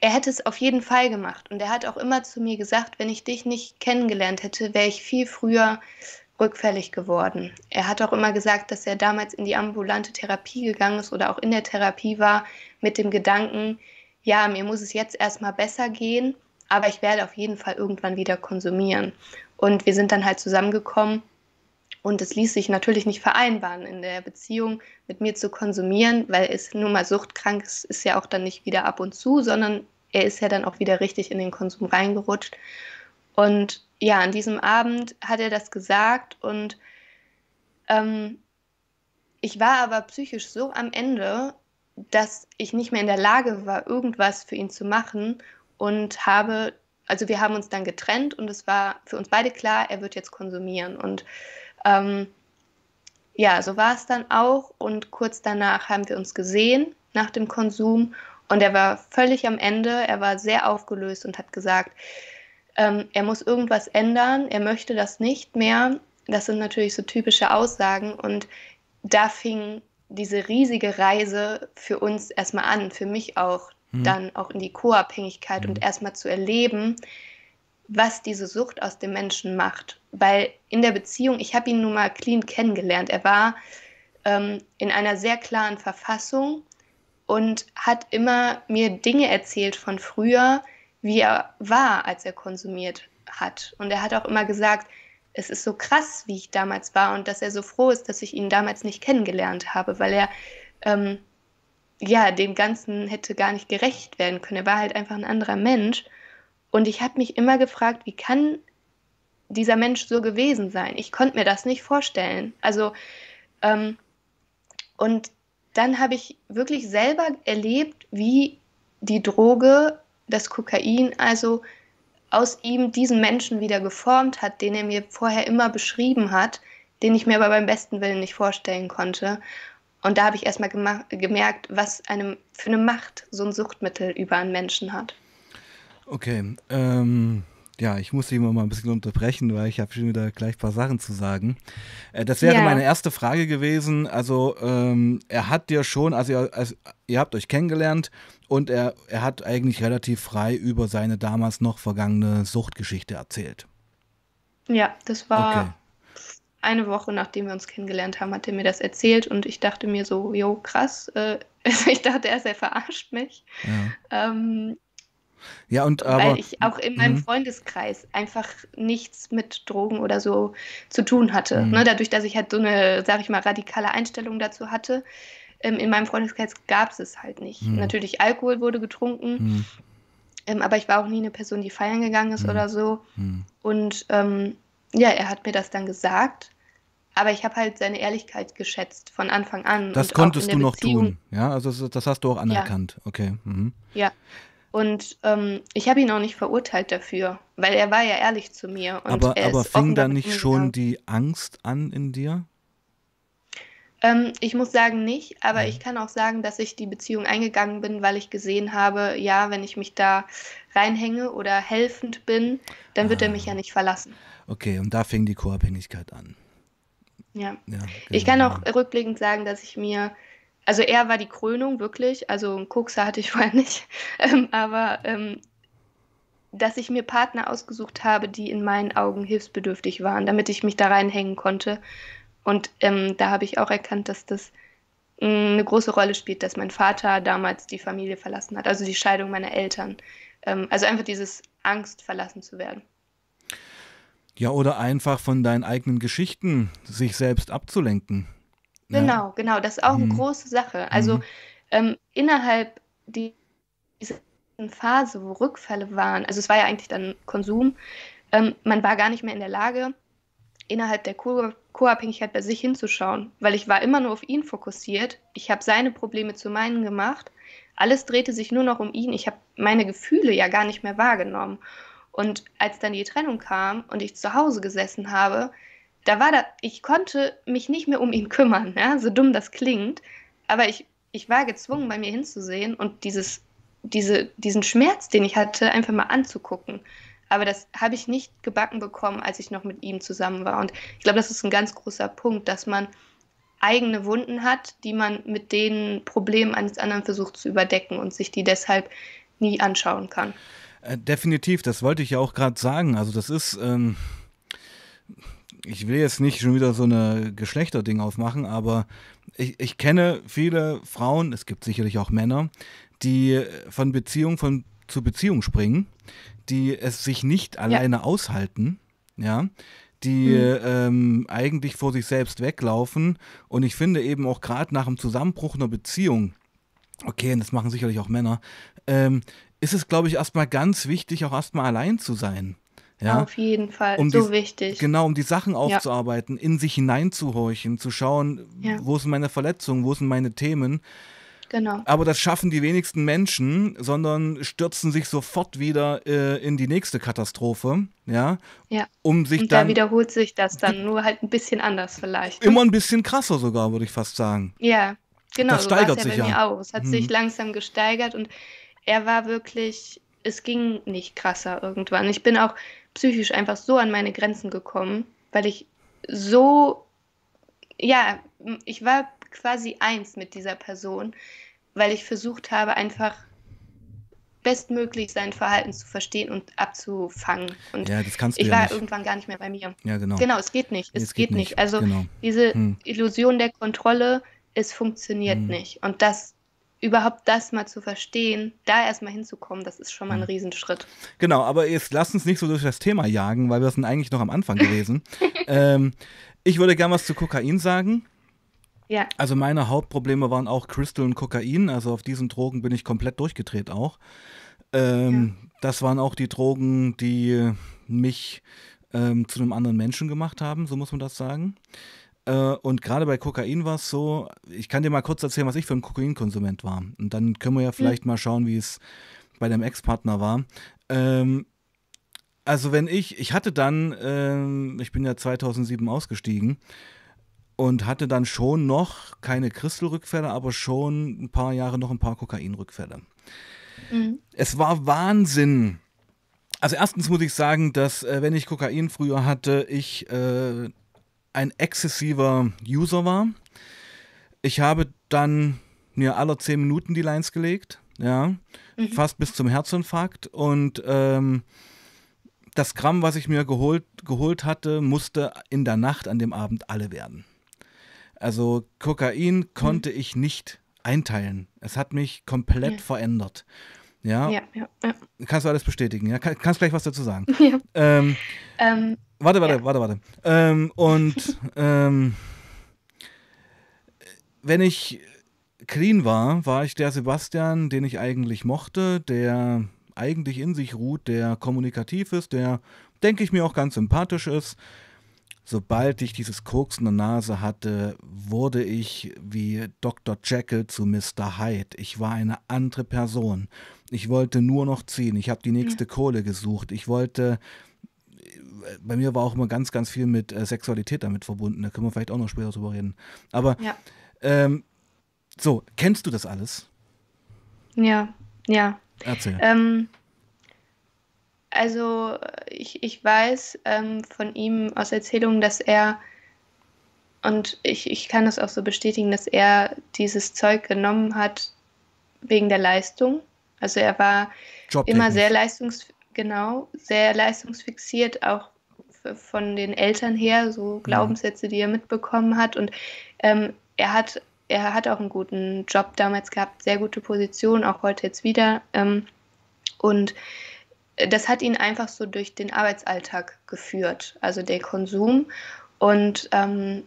er hätte es auf jeden Fall gemacht. Und er hat auch immer zu mir gesagt, wenn ich dich nicht kennengelernt hätte, wäre ich viel früher rückfällig geworden. Er hat auch immer gesagt, dass er damals in die ambulante Therapie gegangen ist oder auch in der Therapie war mit dem Gedanken, ja, mir muss es jetzt erstmal besser gehen, aber ich werde auf jeden Fall irgendwann wieder konsumieren. Und wir sind dann halt zusammengekommen und es ließ sich natürlich nicht vereinbaren, in der Beziehung mit mir zu konsumieren, weil es nun mal suchtkrank ist, ist ja auch dann nicht wieder ab und zu, sondern er ist ja dann auch wieder richtig in den Konsum reingerutscht. Und ja, an diesem Abend hat er das gesagt und ähm, ich war aber psychisch so am Ende, dass ich nicht mehr in der Lage war, irgendwas für ihn zu machen und habe, also wir haben uns dann getrennt und es war für uns beide klar, er wird jetzt konsumieren und ähm, ja, so war es dann auch und kurz danach haben wir uns gesehen nach dem Konsum und er war völlig am Ende, er war sehr aufgelöst und hat gesagt, ähm, er muss irgendwas ändern, er möchte das nicht mehr. Das sind natürlich so typische Aussagen und da fing diese riesige Reise für uns erstmal an, für mich auch, mhm. dann auch in die Co-Abhängigkeit mhm. und erstmal zu erleben, was diese Sucht aus dem Menschen macht. Weil in der Beziehung, ich habe ihn nun mal clean kennengelernt, er war ähm, in einer sehr klaren Verfassung und hat immer mir Dinge erzählt von früher, wie er war, als er konsumiert hat. Und er hat auch immer gesagt, es ist so krass, wie ich damals war und dass er so froh ist, dass ich ihn damals nicht kennengelernt habe, weil er ähm, ja dem Ganzen hätte gar nicht gerecht werden können. Er war halt einfach ein anderer Mensch. Und ich habe mich immer gefragt, wie kann dieser Mensch so gewesen sein? Ich konnte mir das nicht vorstellen. Also, ähm, und dann habe ich wirklich selber erlebt, wie die Droge das Kokain also aus ihm diesen Menschen wieder geformt hat, den er mir vorher immer beschrieben hat, den ich mir aber beim besten Willen nicht vorstellen konnte. Und da habe ich erstmal gemerkt, was einem für eine Macht so ein Suchtmittel über einen Menschen hat. Okay, ähm, ja, ich muss dich mal ein bisschen unterbrechen, weil ich habe schon wieder gleich ein paar Sachen zu sagen. Äh, das wäre ja. meine erste Frage gewesen. Also, ähm, er hat dir schon, also ihr, also ihr, habt euch kennengelernt und er, er hat eigentlich relativ frei über seine damals noch vergangene Suchtgeschichte erzählt. Ja, das war okay. eine Woche, nachdem wir uns kennengelernt haben, hat er mir das erzählt und ich dachte mir so, jo, krass. Äh, ich dachte erst, er verarscht mich. Ja. Ähm, Ja, und aber. Weil ich auch in meinem mhm. Freundeskreis einfach nichts mit Drogen oder so zu tun hatte. Mhm. Ne, dadurch, dass ich halt so eine, sag ich mal, radikale Einstellung dazu hatte, ähm, in meinem Freundeskreis gab es es halt nicht. Mhm. Natürlich Alkohol wurde getrunken, ähm, aber ich war auch nie eine Person, die feiern gegangen ist mhm. oder so. Mhm. Und ähm, ja, er hat mir das dann gesagt. Aber ich habe halt seine Ehrlichkeit geschätzt von Anfang an. Das konntest du noch Beziehung. tun, ja? Also das hast du auch anerkannt, ja. okay. Mhm. Ja. Und ähm, ich habe ihn auch nicht verurteilt dafür, weil er war ja ehrlich zu mir. aber aber fing da nicht schon die Angst an in dir? Ähm, ich muss sagen nicht, aber ich kann auch sagen, dass ich die Beziehung eingegangen bin, weil ich gesehen habe, ja, wenn ich mich da reinhänge oder helfend bin, dann wird ah. er mich ja nicht verlassen. Okay, und da fing die Co-Abhängigkeit an. Ja. ja genau. Ich kann auch rückblickend sagen, dass ich mir, also er war die Krönung wirklich, also einen Kokser hatte ich vorher nicht, ähm, aber ähm, dass ich mir Partner ausgesucht habe, die in meinen Augen hilfsbedürftig waren, damit ich mich da reinhängen konnte und ähm, da habe ich auch erkannt, dass das mm, eine große Rolle spielt, dass mein Vater damals die Familie verlassen hat, also die Scheidung meiner Eltern. Ähm, also einfach dieses Angst, verlassen zu werden. Ja, oder einfach von deinen eigenen Geschichten sich selbst abzulenken. Genau, ja. genau, das ist auch mhm. eine große Sache. Also mhm. ähm, innerhalb dieser Phase, wo Rückfälle waren, also es war ja eigentlich dann Konsum, ähm, man war gar nicht mehr in der Lage, innerhalb der Co-Abhängigkeit bei sich hinzuschauen, weil ich war immer nur auf ihn fokussiert. Ich habe seine Probleme zu meinen gemacht. Alles drehte sich nur noch um ihn. Ich habe meine Gefühle ja gar nicht mehr wahrgenommen. Und als dann die Trennung kam und ich zu Hause gesessen habe, da war da, ich konnte mich nicht mehr um ihn kümmern, ja? so dumm das klingt, aber ich, ich war gezwungen, bei mir hinzusehen und dieses, diese, diesen Schmerz, den ich hatte, einfach mal anzugucken. Aber das habe ich nicht gebacken bekommen, als ich noch mit ihm zusammen war. Und ich glaube, das ist ein ganz großer Punkt, dass man eigene Wunden hat, die man mit den Problemen eines anderen versucht zu überdecken und sich die deshalb nie anschauen kann. Äh, definitiv, das wollte ich ja auch gerade sagen. Also das ist, ähm, ich will jetzt nicht schon wieder so eine Geschlechterding aufmachen, aber ich, ich kenne viele Frauen, es gibt sicherlich auch Männer, die von Beziehung von, zu Beziehung springen die es sich nicht alleine ja. aushalten, ja, die mhm. ähm, eigentlich vor sich selbst weglaufen. Und ich finde eben auch gerade nach dem Zusammenbruch einer Beziehung, okay, und das machen sicherlich auch Männer, ähm, ist es, glaube ich, erstmal ganz wichtig, auch erstmal allein zu sein. Ja, Auf jeden Fall, um so die, wichtig. Genau, um die Sachen aufzuarbeiten, ja. in sich hineinzuhorchen, zu schauen, ja. wo sind meine Verletzungen, wo sind meine Themen Genau. Aber das schaffen die wenigsten Menschen, sondern stürzen sich sofort wieder äh, in die nächste Katastrophe, ja. Ja. Um sich Und dann. da wiederholt sich das dann, nur halt ein bisschen anders vielleicht. Immer ein bisschen krasser sogar, würde ich fast sagen. Ja, genau. Das so steigert ja sich ja. Auch. Es hat hm. sich langsam gesteigert und er war wirklich, es ging nicht krasser irgendwann. Ich bin auch psychisch einfach so an meine Grenzen gekommen, weil ich so, ja, ich war quasi eins mit dieser Person, weil ich versucht habe, einfach bestmöglich sein Verhalten zu verstehen und abzufangen. Und ja, das kannst du ich ja war nicht. irgendwann gar nicht mehr bei mir. Ja, genau. Genau, es geht nicht. Es, es geht, geht nicht. Also genau. diese hm. Illusion der Kontrolle, es funktioniert hm. nicht. Und das überhaupt das mal zu verstehen, da erstmal hinzukommen, das ist schon mal ein. Riesenschritt. Genau, aber jetzt lass uns nicht so durch das Thema jagen, weil wir sind eigentlich noch am Anfang gewesen. ähm, ich würde gerne was zu Kokain sagen. Ja. Also meine Hauptprobleme waren auch Crystal und Kokain. Also auf diesen Drogen bin ich komplett durchgedreht auch. Ähm, ja. Das waren auch die Drogen, die mich ähm, zu einem anderen Menschen gemacht haben, so muss man das sagen. Äh, und gerade bei Kokain war es so, ich kann dir mal kurz erzählen, was ich für ein Kokainkonsument war. Und dann können wir ja vielleicht hm. mal schauen, wie es bei dem Ex-Partner war. Ähm, also wenn ich, ich hatte dann, ähm, ich bin ja 2007 ausgestiegen und hatte dann schon noch keine Crystal-Rückfälle, aber schon ein paar Jahre noch ein paar Kokain-Rückfälle. Mhm. Es war Wahnsinn. Also erstens muss ich sagen, dass äh, wenn ich Kokain früher hatte, ich äh, ein exzessiver User war. Ich habe dann mir alle zehn Minuten die Lines gelegt, ja, mhm. fast bis zum Herzinfarkt und ähm, das Gramm, was ich mir geholt, geholt hatte, musste in der Nacht an dem Abend alle werden. Also Kokain konnte mhm. ich nicht einteilen. Es hat mich komplett ja. verändert. Ja? Ja, ja, ja. Kannst du alles bestätigen, ja? Kann, kannst gleich was dazu sagen. Ja. Ähm, Ähm, warte, warte, Ja. warte, warte. Ähm, und ähm, wenn ich clean war, war ich der Sebastian, den ich eigentlich mochte, der eigentlich in sich ruht, der kommunikativ ist, der, denke ich mir, auch ganz sympathisch ist. Sobald ich dieses Koks in der Nase hatte, wurde ich wie Dr. Jekyll zu Mr. Hyde. Ich war eine andere Person. Ich wollte nur noch ziehen. Ich habe die nächste Kohle gesucht. Ich wollte. Bei mir war auch immer ganz, ganz viel mit äh, Sexualität damit verbunden. Da können wir vielleicht auch noch später drüber reden. Aber ja, ähm, so, kennst du das alles? ja, ja. Erzähl. Ähm, also ich, ich weiß ähm, von ihm aus Erzählungen, dass er, und ich, ich kann das auch so bestätigen, dass er dieses Zeug genommen hat wegen der Leistung. Also er war immer sehr leistungs genau, sehr leistungsfixiert, auch von den Eltern her, so Glaubenssätze, die er mitbekommen hat. Und ähm, er hat, er hat auch einen guten Job damals gehabt, sehr gute Position, auch heute jetzt wieder. Ähm, und das hat ihn einfach so durch den Arbeitsalltag geführt, also der Konsum. Und ähm,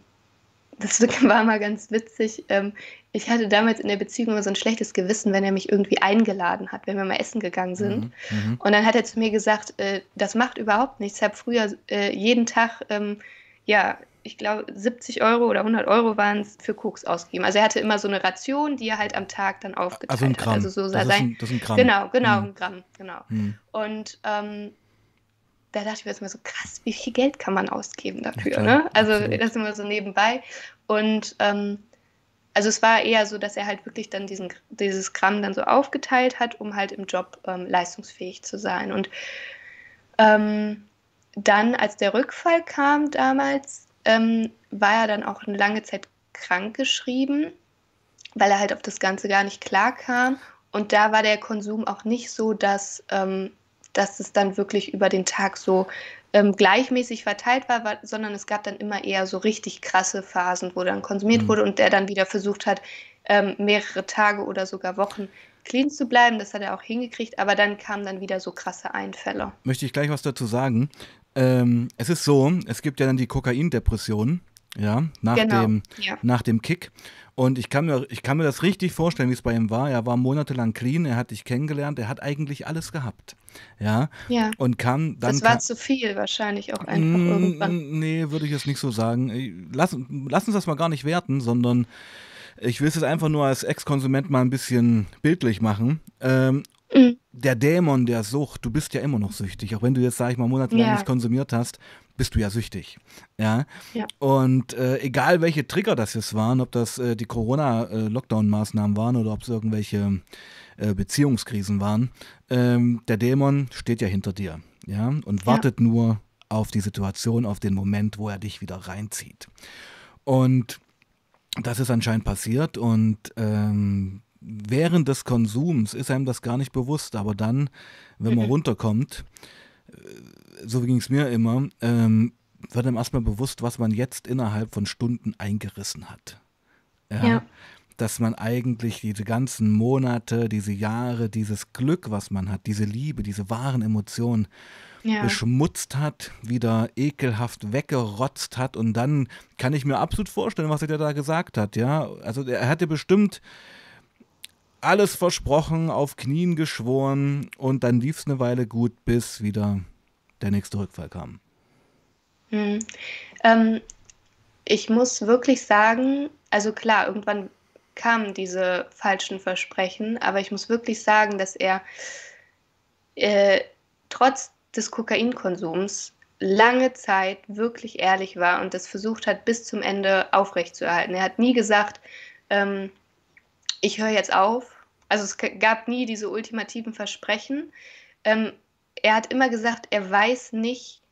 das war mal ganz witzig. Ähm, ich hatte damals in der Beziehung immer so ein schlechtes Gewissen, wenn er mich irgendwie eingeladen hat, wenn wir mal essen gegangen sind. Mhm, mhm. Und dann hat er zu mir gesagt, äh, das macht überhaupt nichts. Ich habe früher äh, jeden Tag, ähm, ja, ich glaube 70 Euro oder 100 Euro waren es für Koks ausgegeben. Also er hatte immer so eine Ration, die er halt am Tag dann aufgeteilt Also ein hat. Gramm. Also so das, ist sein, ein, das ist ein Gramm. Genau, genau, Mhm. ein Gramm, genau. Mhm. Und ähm, da dachte ich mir jetzt mal so krass, wie viel Geld kann man ausgeben dafür, ne? Also absolut. das immer so nebenbei. Und ähm, also es war eher so, dass er halt wirklich dann diesen, dieses Gramm dann so aufgeteilt hat, um halt im Job ähm, leistungsfähig zu sein. Und ähm, dann, als der Rückfall kam damals, ähm, war er dann auch eine lange Zeit krankgeschrieben, weil er halt auf das Ganze gar nicht klar kam. Und da war der Konsum auch nicht so, dass, ähm, dass es dann wirklich über den Tag so ähm, gleichmäßig verteilt war, war, sondern es gab dann immer eher so richtig krasse Phasen, wo dann konsumiert Mhm. wurde und der dann wieder versucht hat, ähm, mehrere Tage oder sogar Wochen clean zu bleiben. Das hat er auch hingekriegt, aber dann kamen dann wieder so krasse Einfälle. Möchte ich gleich was dazu sagen. Ähm, es ist so, es gibt ja dann die Kokaindepression, ja, nach, Genau, dem, ja. nach dem Kick. Und ich kann, mir, ich kann mir das richtig vorstellen, wie es bei ihm war. Er war monatelang clean, er hat dich kennengelernt, er hat eigentlich alles gehabt. Ja. Ja. Und kann dann. Das war zu viel wahrscheinlich auch einfach Mm, irgendwann. Nee, würde ich jetzt nicht so sagen. Lass, lass uns das mal gar nicht werten, sondern ich will es jetzt einfach nur als Ex-Konsument mal ein bisschen bildlich machen. Ähm, Mhm. der Dämon der Sucht, du bist ja immer noch süchtig. Auch wenn du jetzt, sag ich mal, monatelang Ja. nicht konsumiert hast, bist du ja süchtig. Ja. Ja. Und äh, egal welche Trigger das jetzt waren, ob das äh, die Corona-Lockdown-Maßnahmen waren oder ob es irgendwelche äh, Beziehungskrisen waren, ähm, der Dämon steht ja hinter dir. Ja. Und Ja. wartet nur auf die Situation, auf den Moment, wo er dich wieder reinzieht. Und das ist anscheinend passiert und ähm, während des Konsums ist einem das gar nicht bewusst, aber dann, wenn man Mhm. runterkommt, äh, so ging es mir immer, ähm, wird einem erstmal bewusst, was man jetzt innerhalb von Stunden eingerissen hat. Ja. Dass man eigentlich diese ganzen Monate, diese Jahre, dieses Glück, was man hat, diese Liebe, diese wahren Emotionen, Ja. beschmutzt hat, wieder ekelhaft weggerotzt hat und dann kann ich mir absolut vorstellen, was er dir da gesagt hat, ja. Also er hatte bestimmt alles versprochen, auf Knien geschworen und dann lief es eine Weile gut, bis wieder der nächste Rückfall kam. Mhm. Ähm, ich muss wirklich sagen, also klar, irgendwann kamen diese falschen Versprechen, aber ich muss wirklich sagen, dass er äh, trotz des Kokainkonsums lange Zeit wirklich ehrlich war und das versucht hat, bis zum Ende aufrechtzuerhalten. Er hat nie gesagt, ähm, ich höre jetzt auf. Also es gab nie diese ultimativen Versprechen. Ähm, er hat immer gesagt, er weiß nicht,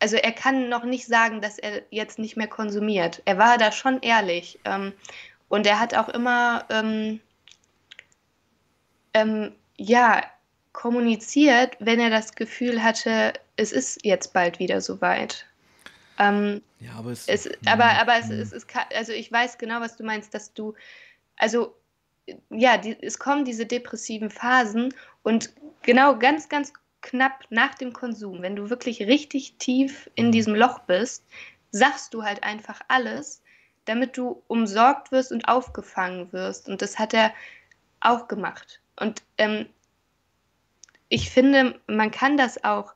also er kann noch nicht sagen, dass er jetzt nicht mehr konsumiert. Er war da schon ehrlich. Ähm, und er hat auch immer, ähm, ähm, ja, kommuniziert, wenn er das Gefühl hatte, es ist jetzt bald wieder soweit. Ähm, Ja, aber es. es, aber aber es, mhm. es ist, ka- also ich weiß genau, was du meinst, dass du, also ja, die, es kommen diese depressiven Phasen und genau ganz, ganz knapp nach dem Konsum, wenn du wirklich richtig tief in mhm. diesem Loch bist, sagst du halt einfach alles, damit du umsorgt wirst und aufgefangen wirst. Und das hat er auch gemacht. Und ähm, ich finde, man kann das auch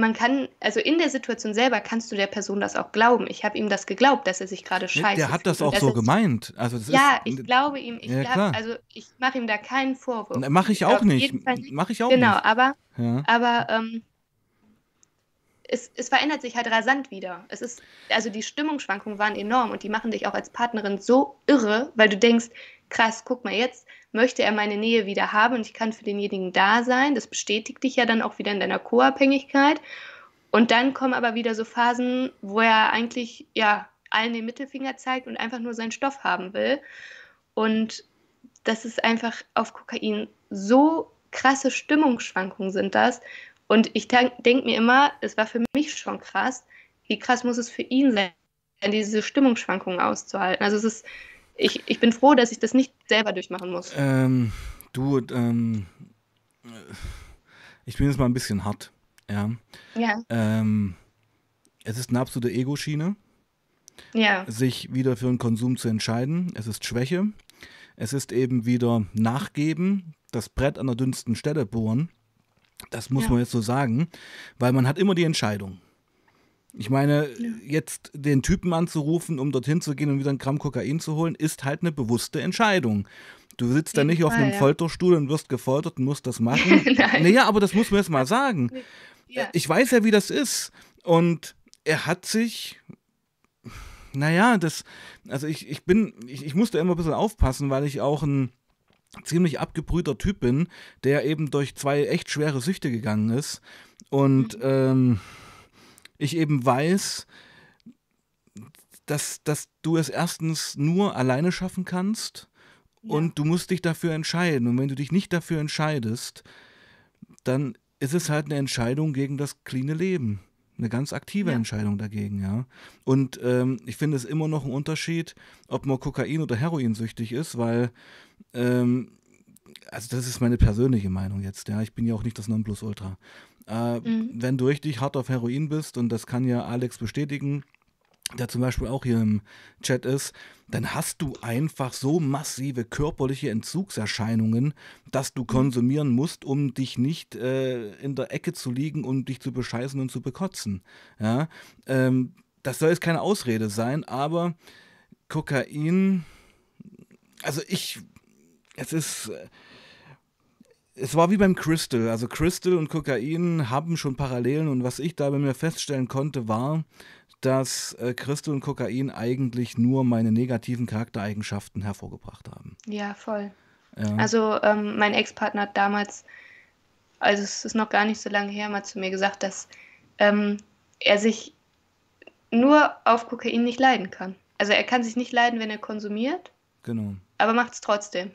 man kann, also in der Situation selber kannst du der Person das auch glauben. Ich habe ihm das geglaubt, dass er sich gerade scheiße Der hat das auch so gemeint. Also ja, ist, ich glaube ihm, ich ja, glaub, also ich mache ihm da keinen Vorwurf. Mache ich auch nicht. Mache ich auch genau, nicht. aber, ja. aber ähm, es, es, verändert sich halt rasant wieder. Es ist, also die Stimmungsschwankungen waren enorm und die machen dich auch als Partnerin so irre, weil du denkst, krass, guck mal, jetzt möchte er meine Nähe wieder haben und ich kann für denjenigen da sein. Das bestätigt dich ja dann auch wieder in deiner Co-Abhängigkeit. Und dann kommen aber wieder so Phasen, wo er eigentlich ja allen den Mittelfinger zeigt und einfach nur seinen Stoff haben will. Und das ist einfach auf Kokain so krasse Stimmungsschwankungen sind das. Und ich denke mir immer, es war für mich schon krass, wie krass muss es für ihn sein, diese Stimmungsschwankungen auszuhalten. Also es ist ich, ich bin froh, dass ich das nicht selber durchmachen muss. Ähm, du, ähm, ich bin jetzt mal ein bisschen hart. Ja. Ja. Ähm, es ist eine absolute Ego-Schiene. Ja. Sich wieder für den Konsum zu entscheiden. Es ist Schwäche. Es ist eben wieder Nachgeben, das Brett an der dünnsten Stelle bohren. Das muss ja. man jetzt so sagen, weil man hat immer die Entscheidung. Ich meine, ja. jetzt den Typen anzurufen, um dorthin zu gehen und wieder ein Gramm Kokain zu holen, ist halt eine bewusste Entscheidung. Du sitzt da nicht auf einem ja. Folterstuhl und wirst gefoltert und musst das machen. Naja, aber das muss man jetzt mal sagen. Ja. Ich weiß ja, wie das ist. Und er hat sich, naja, das, also ich, ich bin, ich, ich musste immer ein bisschen aufpassen, weil ich auch ein ziemlich abgebrühter Typ bin, der eben durch zwei echt schwere Süchte gegangen ist. Und, mhm. ähm, ich eben weiß, dass, dass du es erstens nur alleine schaffen kannst ja. und du musst dich dafür entscheiden. Und wenn du dich nicht dafür entscheidest, dann ist es halt eine Entscheidung gegen das cleane Leben. Eine ganz aktive ja. Entscheidung dagegen, ja. Und ähm, ich finde es immer noch ein Unterschied, ob man Kokain- oder Heroinsüchtig ist, weil ähm, also das ist meine persönliche Meinung jetzt, ja. Ich bin ja auch nicht das Nonplusultra. Äh, mhm. Wenn du richtig hart auf Heroin bist, und das kann ja Alex bestätigen, der zum Beispiel auch hier im Chat ist, dann hast du einfach so massive körperliche Entzugserscheinungen, dass du mhm. konsumieren musst, um dich nicht äh, in der Ecke zu liegen und dich zu bescheißen und zu bekotzen. Ja? Ähm, das soll jetzt keine Ausrede sein, aber Kokain, also ich, es ist, es war wie beim Crystal. Also Crystal und Kokain haben schon Parallelen und was ich da bei mir feststellen konnte, war, dass äh, Crystal und Kokain eigentlich nur meine negativen Charaktereigenschaften hervorgebracht haben. Ja, voll. Ja. Also ähm, mein Ex-Partner hat damals, also es ist noch gar nicht so lange her, mal zu mir gesagt, dass ähm, er sich nur auf Kokain nicht leiden kann. Also er kann sich nicht leiden, wenn er konsumiert. Genau. Aber macht es trotzdem.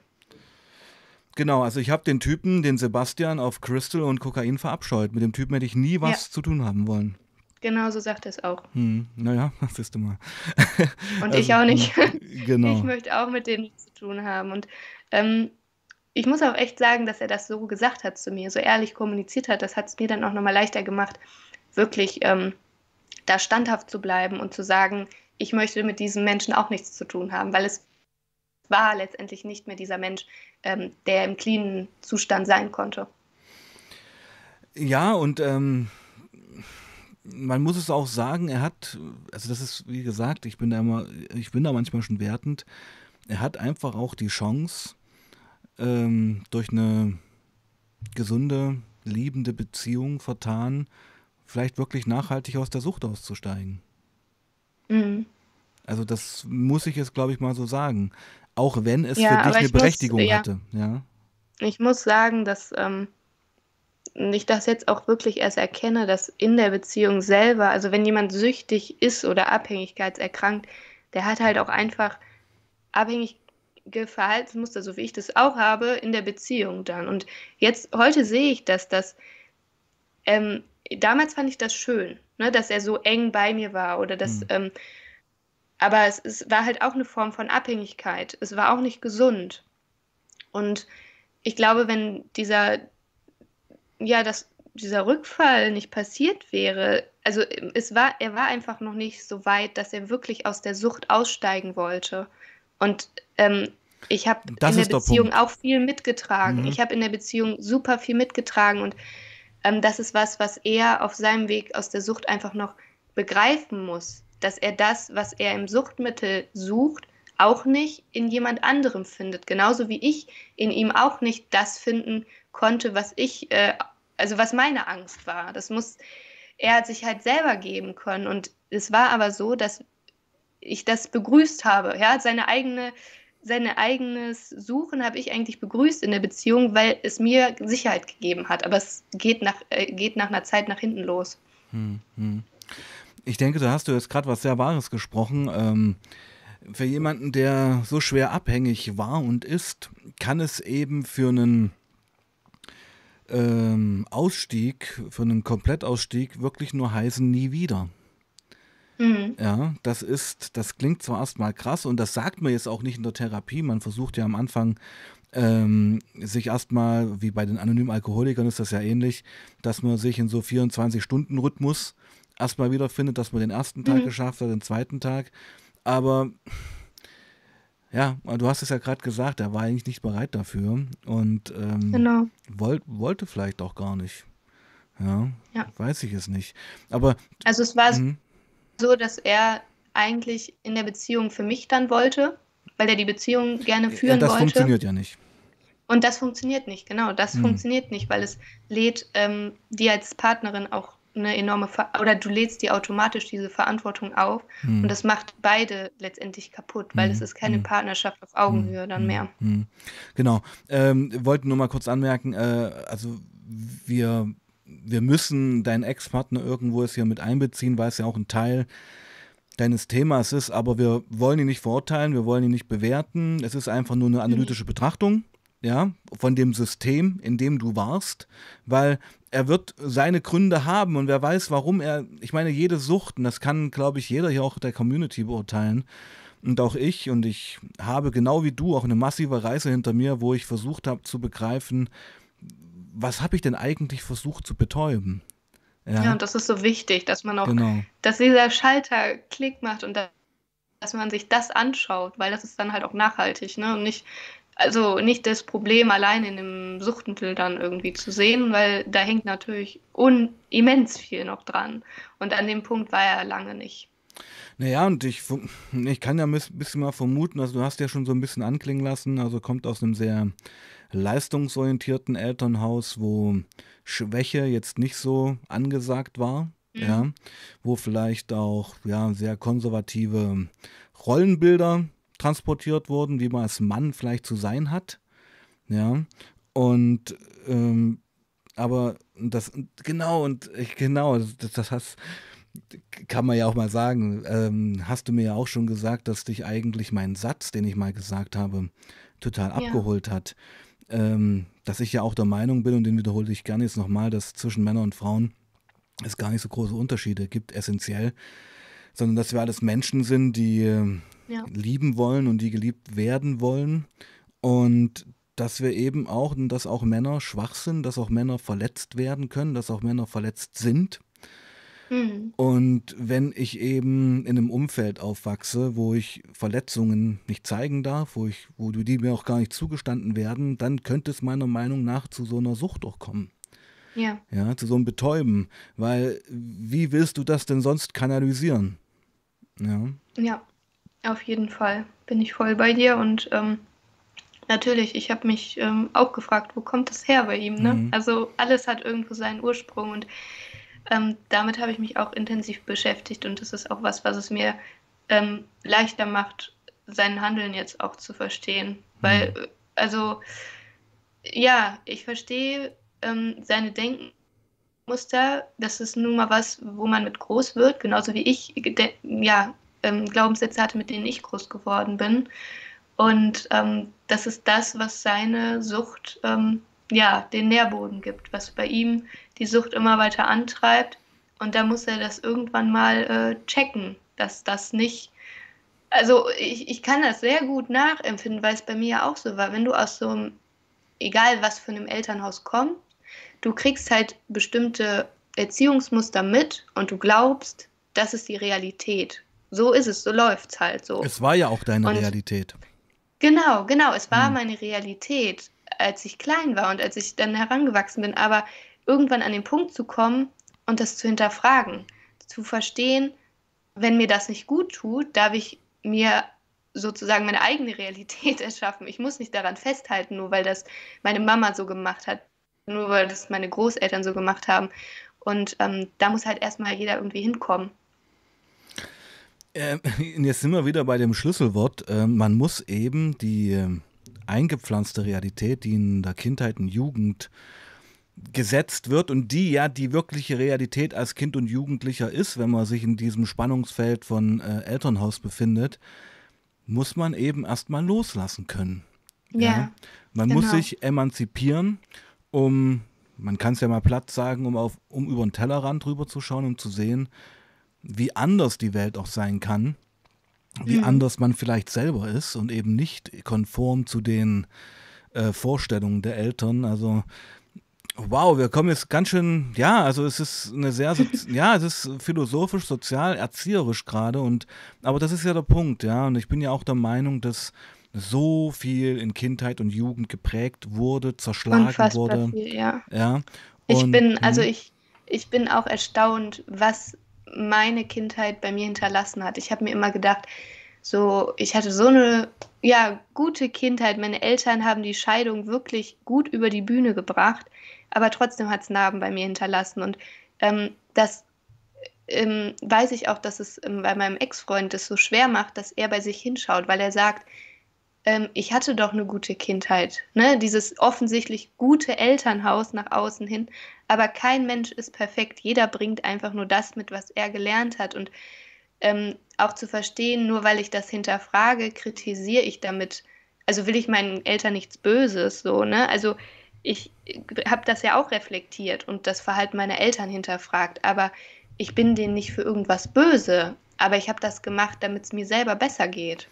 Genau, also ich habe den Typen, den Sebastian, auf Crystal und Kokain verabscheut. Mit dem Typen hätte ich nie was ja. zu tun haben wollen. Genau, so sagt er es auch. Hm, naja, siehst du mal. Und also, ich auch nicht. Genau. Ich möchte auch mit dem nichts zu tun haben. Und ähm, ich muss auch echt sagen, dass er das so gesagt hat zu mir, so ehrlich kommuniziert hat. Das hat es mir dann auch nochmal leichter gemacht, wirklich ähm, da standhaft zu bleiben und zu sagen, ich möchte mit diesem Menschen auch nichts zu tun haben, weil es war letztendlich nicht mehr dieser Mensch, ähm, der im cleanen Zustand sein konnte. Ja, und ähm, man muss es auch sagen, er hat, also das ist, wie gesagt, ich bin da immer, ich bin da manchmal schon wertend, er hat einfach auch die Chance, ähm, durch eine gesunde, liebende Beziehung vertan, vielleicht wirklich nachhaltig aus der Sucht auszusteigen. Mhm. Also das muss ich jetzt, glaube ich, mal so sagen. Auch wenn es ja, für dich eine Berechtigung muss, ja. hatte. Ja. Ich muss sagen, dass ähm, ich das jetzt auch wirklich erst erkenne, dass in der Beziehung selber, also wenn jemand süchtig ist oder abhängigkeitserkrankt, der hat halt auch einfach abhängige Verhaltensmuster, so wie ich das auch habe, in der Beziehung dann. Und jetzt, heute sehe ich, dass das, ähm, damals fand ich das schön, ne, dass er so eng bei mir war oder dass, mhm. ähm, aber es, es war halt auch eine Form von Abhängigkeit. Es war auch nicht gesund. Und ich glaube, wenn dieser, ja, das, dieser Rückfall nicht passiert wäre, also es war, er war einfach noch nicht so weit, dass er wirklich aus der Sucht aussteigen wollte. Und ähm, ich habe in der Beziehung auch viel mitgetragen. Mhm. Ich habe in der Beziehung super viel mitgetragen und ähm, das ist was, was er auf seinem Weg aus der Sucht einfach noch begreifen muss, dass er das, was er im Suchtmittel sucht, auch nicht in jemand anderem findet. Genauso wie ich in ihm auch nicht das finden konnte, was ich, äh, also was meine Angst war. Das muss, er hat sich halt selber geben können. Und es war aber so, dass ich das begrüßt habe. Ja, seine eigene, sein eigenes Suchen habe ich eigentlich begrüßt in der Beziehung, weil es mir Sicherheit gegeben hat. Aber es geht nach, äh, geht nach einer Zeit nach hinten los. Hm, hm. Ich denke, da hast du jetzt gerade was sehr Wahres gesprochen. Ähm, für jemanden, der so schwer abhängig war und ist, kann es eben für einen ähm, Ausstieg, für einen Komplettausstieg wirklich nur heißen, nie wieder. Mhm. Ja, das ist, das klingt zwar erstmal krass und das sagt man jetzt auch nicht in der Therapie. Man versucht ja am Anfang ähm, sich erstmal, wie bei den anonymen Alkoholikern ist das ja ähnlich, dass man sich in so 24-Stunden-Rhythmus erstmal wiederfindet, dass man den ersten Tag mhm. geschafft hat, den zweiten Tag. Aber ja, du hast es ja gerade gesagt, er war eigentlich nicht bereit dafür und ähm, genau. wollt, wollte vielleicht auch gar nicht. Ja, ja, weiß ich es nicht. Aber also es war mh so, dass er eigentlich in der Beziehung für mich dann wollte, weil er die Beziehung gerne führen ja, das wollte. Das funktioniert ja nicht. Und das funktioniert nicht, genau. Das hm. funktioniert nicht, weil es lädt ähm, dir als Partnerin auch eine enorme, Ver oder du lädst dir automatisch diese Verantwortung auf hm. und das macht beide letztendlich kaputt, weil hm. es ist keine hm. Partnerschaft auf Augenhöhe hm. dann hm. mehr. Genau. Ähm, wollten nur mal kurz anmerken, äh, also wir wir müssen deinen Ex-Partner irgendwo es hier mit einbeziehen, weil es ja auch ein Teil deines Themas ist, aber wir wollen ihn nicht verurteilen, wir wollen ihn nicht bewerten. Es ist einfach nur eine analytische mhm. Betrachtung, ja, von dem System, in dem du warst, weil er wird seine Gründe haben und wer weiß, warum er, ich meine, jede Sucht, und das kann, glaube ich, jeder hier auch der Community beurteilen, und auch ich, und ich habe genau wie du auch eine massive Reise hinter mir, wo ich versucht habe zu begreifen, was habe ich denn eigentlich versucht zu betäuben? Ja. ja, und das ist so wichtig, dass man auch, genau. dass dieser Schalter Klick macht und dass man sich das anschaut, weil das ist dann halt auch nachhaltig, ne? Und nicht, also nicht das Problem allein in dem Suchtmittel dann irgendwie zu sehen, weil da hängt natürlich immens viel noch dran. Und an dem Punkt war er lange nicht. Naja, und ich, ich kann ja ein bisschen mal vermuten, also du hast ja schon so ein bisschen anklingen lassen, also kommt aus einem sehr leistungsorientierten Elternhaus, wo Schwäche jetzt nicht so angesagt war, mhm. ja, wo vielleicht auch ja, sehr konservative Rollenbilder transportiert wurden, wie man als Mann vielleicht zu sein hat, ja, und ähm, aber das genau und ich, genau das, das hast kann man ja auch mal sagen, ähm, hast du mir ja auch schon gesagt, dass dich eigentlich mein Satz, den ich mal gesagt habe, total ja. abgeholt hat ähm, dass ich ja auch der Meinung bin, und den wiederhole ich gerne jetzt nochmal, dass zwischen Männern und Frauen es gar nicht so große Unterschiede gibt, essentiell, sondern dass wir alles Menschen sind, die ja. lieben wollen und die geliebt werden wollen. Und dass wir eben auch, dass auch Männer schwach sind, dass auch Männer verletzt werden können, dass auch Männer verletzt sind Mhm. Und wenn ich eben in einem Umfeld aufwachse, wo ich Verletzungen nicht zeigen darf, wo, ich, wo die mir auch gar nicht zugestanden werden, dann könnte es meiner Meinung nach zu so einer Sucht auch kommen. Ja. Ja, zu so einem Betäuben. Weil wie willst du das denn sonst kanalisieren? Ja. Ja, auf jeden Fall bin ich voll bei dir und ähm, natürlich, ich habe mich ähm, auch gefragt, wo kommt das her bei ihm? Ne? Mhm. Also alles hat irgendwo seinen Ursprung und ähm, damit habe ich mich auch intensiv beschäftigt und das ist auch was, was es mir ähm, leichter macht, sein Handeln jetzt auch zu verstehen. Weil, mhm. also, ja, ich verstehe ähm, seine Denkmuster. Das ist nun mal was, wo man mit groß wird, genauso wie ich, ja, ähm, Glaubenssätze hatte, mit denen ich groß geworden bin. Und ähm, das ist das, was seine Sucht ähm, ja, den Nährboden gibt, was bei ihm die Sucht immer weiter antreibt. Und da muss er das irgendwann mal äh, checken, dass das nicht Also ich, ich kann das sehr gut nachempfinden, weil es bei mir ja auch so war. Wenn du aus so einem, egal was für einem Elternhaus kommst, du kriegst halt bestimmte Erziehungsmuster mit und du glaubst, das ist die Realität. So ist es, so läuft es halt so. Es war ja auch deine und Realität. Genau, genau, es war hm. meine Realität, als ich klein war und als ich dann herangewachsen bin. Aber irgendwann an den Punkt zu kommen und das zu hinterfragen, zu verstehen, wenn mir das nicht gut tut, darf ich mir sozusagen meine eigene Realität erschaffen. Ich muss nicht daran festhalten, nur weil das meine Mama so gemacht hat, nur weil das meine Großeltern so gemacht haben. Und ähm, da muss halt erstmal jeder irgendwie hinkommen. Äh, jetzt sind wir wieder bei dem Schlüsselwort. Äh, man muss eben die äh, eingepflanzte Realität, die in der Kindheit und Jugend gesetzt wird und die ja die wirkliche Realität als Kind und Jugendlicher ist, wenn man sich in diesem Spannungsfeld von äh, Elternhaus befindet, muss man eben erstmal loslassen können. Ja. ja? Man genau. muss sich emanzipieren, um, man kann es ja mal platt sagen, um, auf, um über den Tellerrand drüber zu schauen, um zu sehen, wie anders die Welt auch sein kann, wie mhm. anders man vielleicht selber ist und eben nicht konform zu den äh, Vorstellungen der Eltern. Also Wow, wir kommen jetzt ganz schön, ja, also es ist eine sehr, ja, es ist philosophisch, sozial, erzieherisch gerade und, aber das ist ja der Punkt, ja, und ich bin ja auch der Meinung, dass so viel in Kindheit und Jugend geprägt wurde, zerschlagen Unfassbar wurde. Viel, ja. ja. Und, ich bin, also mhm. ich, ich bin auch erstaunt, was meine Kindheit bei mir hinterlassen hat. Ich habe mir immer gedacht, so, ich hatte so eine ja, gute Kindheit. Meine Eltern haben die Scheidung wirklich gut über die Bühne gebracht aber trotzdem hat es Narben bei mir hinterlassen. Und ähm, das ähm, weiß ich auch, dass es ähm, bei meinem Ex-Freund es so schwer macht, dass er bei sich hinschaut, weil er sagt, ähm, ich hatte doch eine gute Kindheit. Ne? Dieses offensichtlich gute Elternhaus nach außen hin. Aber kein Mensch ist perfekt. Jeder bringt einfach nur das mit, was er gelernt hat. Und ähm, auch zu verstehen, nur weil ich das hinterfrage, kritisiere ich damit. Also will ich meinen Eltern nichts Böses, so, ne? Also ich habe das ja auch reflektiert und das Verhalten meiner Eltern hinterfragt, aber ich bin denen nicht für irgendwas böse, aber ich habe das gemacht, damit es mir selber besser geht.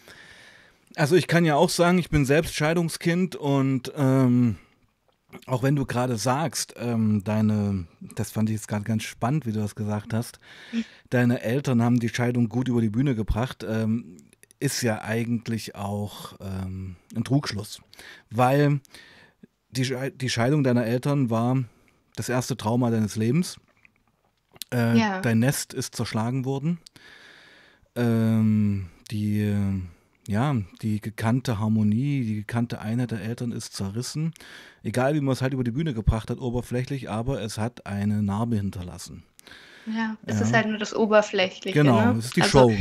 Also ich kann ja auch sagen, ich bin selbst Scheidungskind und ähm, auch wenn du gerade sagst, ähm, deine, das fand ich jetzt gerade ganz spannend, wie du das gesagt hast, deine Eltern haben die Scheidung gut über die Bühne gebracht, ähm, ist ja eigentlich auch ähm, ein Trugschluss, weil die, die Scheidung deiner Eltern war das erste Trauma deines Lebens. Äh, ja. Dein Nest ist zerschlagen worden. Ähm, die, ja, die gekannte Harmonie, die gekannte Einheit der Eltern ist zerrissen. Egal, wie man es halt über die Bühne gebracht hat, oberflächlich, aber es hat eine Narbe hinterlassen. Ja, es ja. ist halt nur das Oberflächliche. Genau, ne? es ist die also, Show.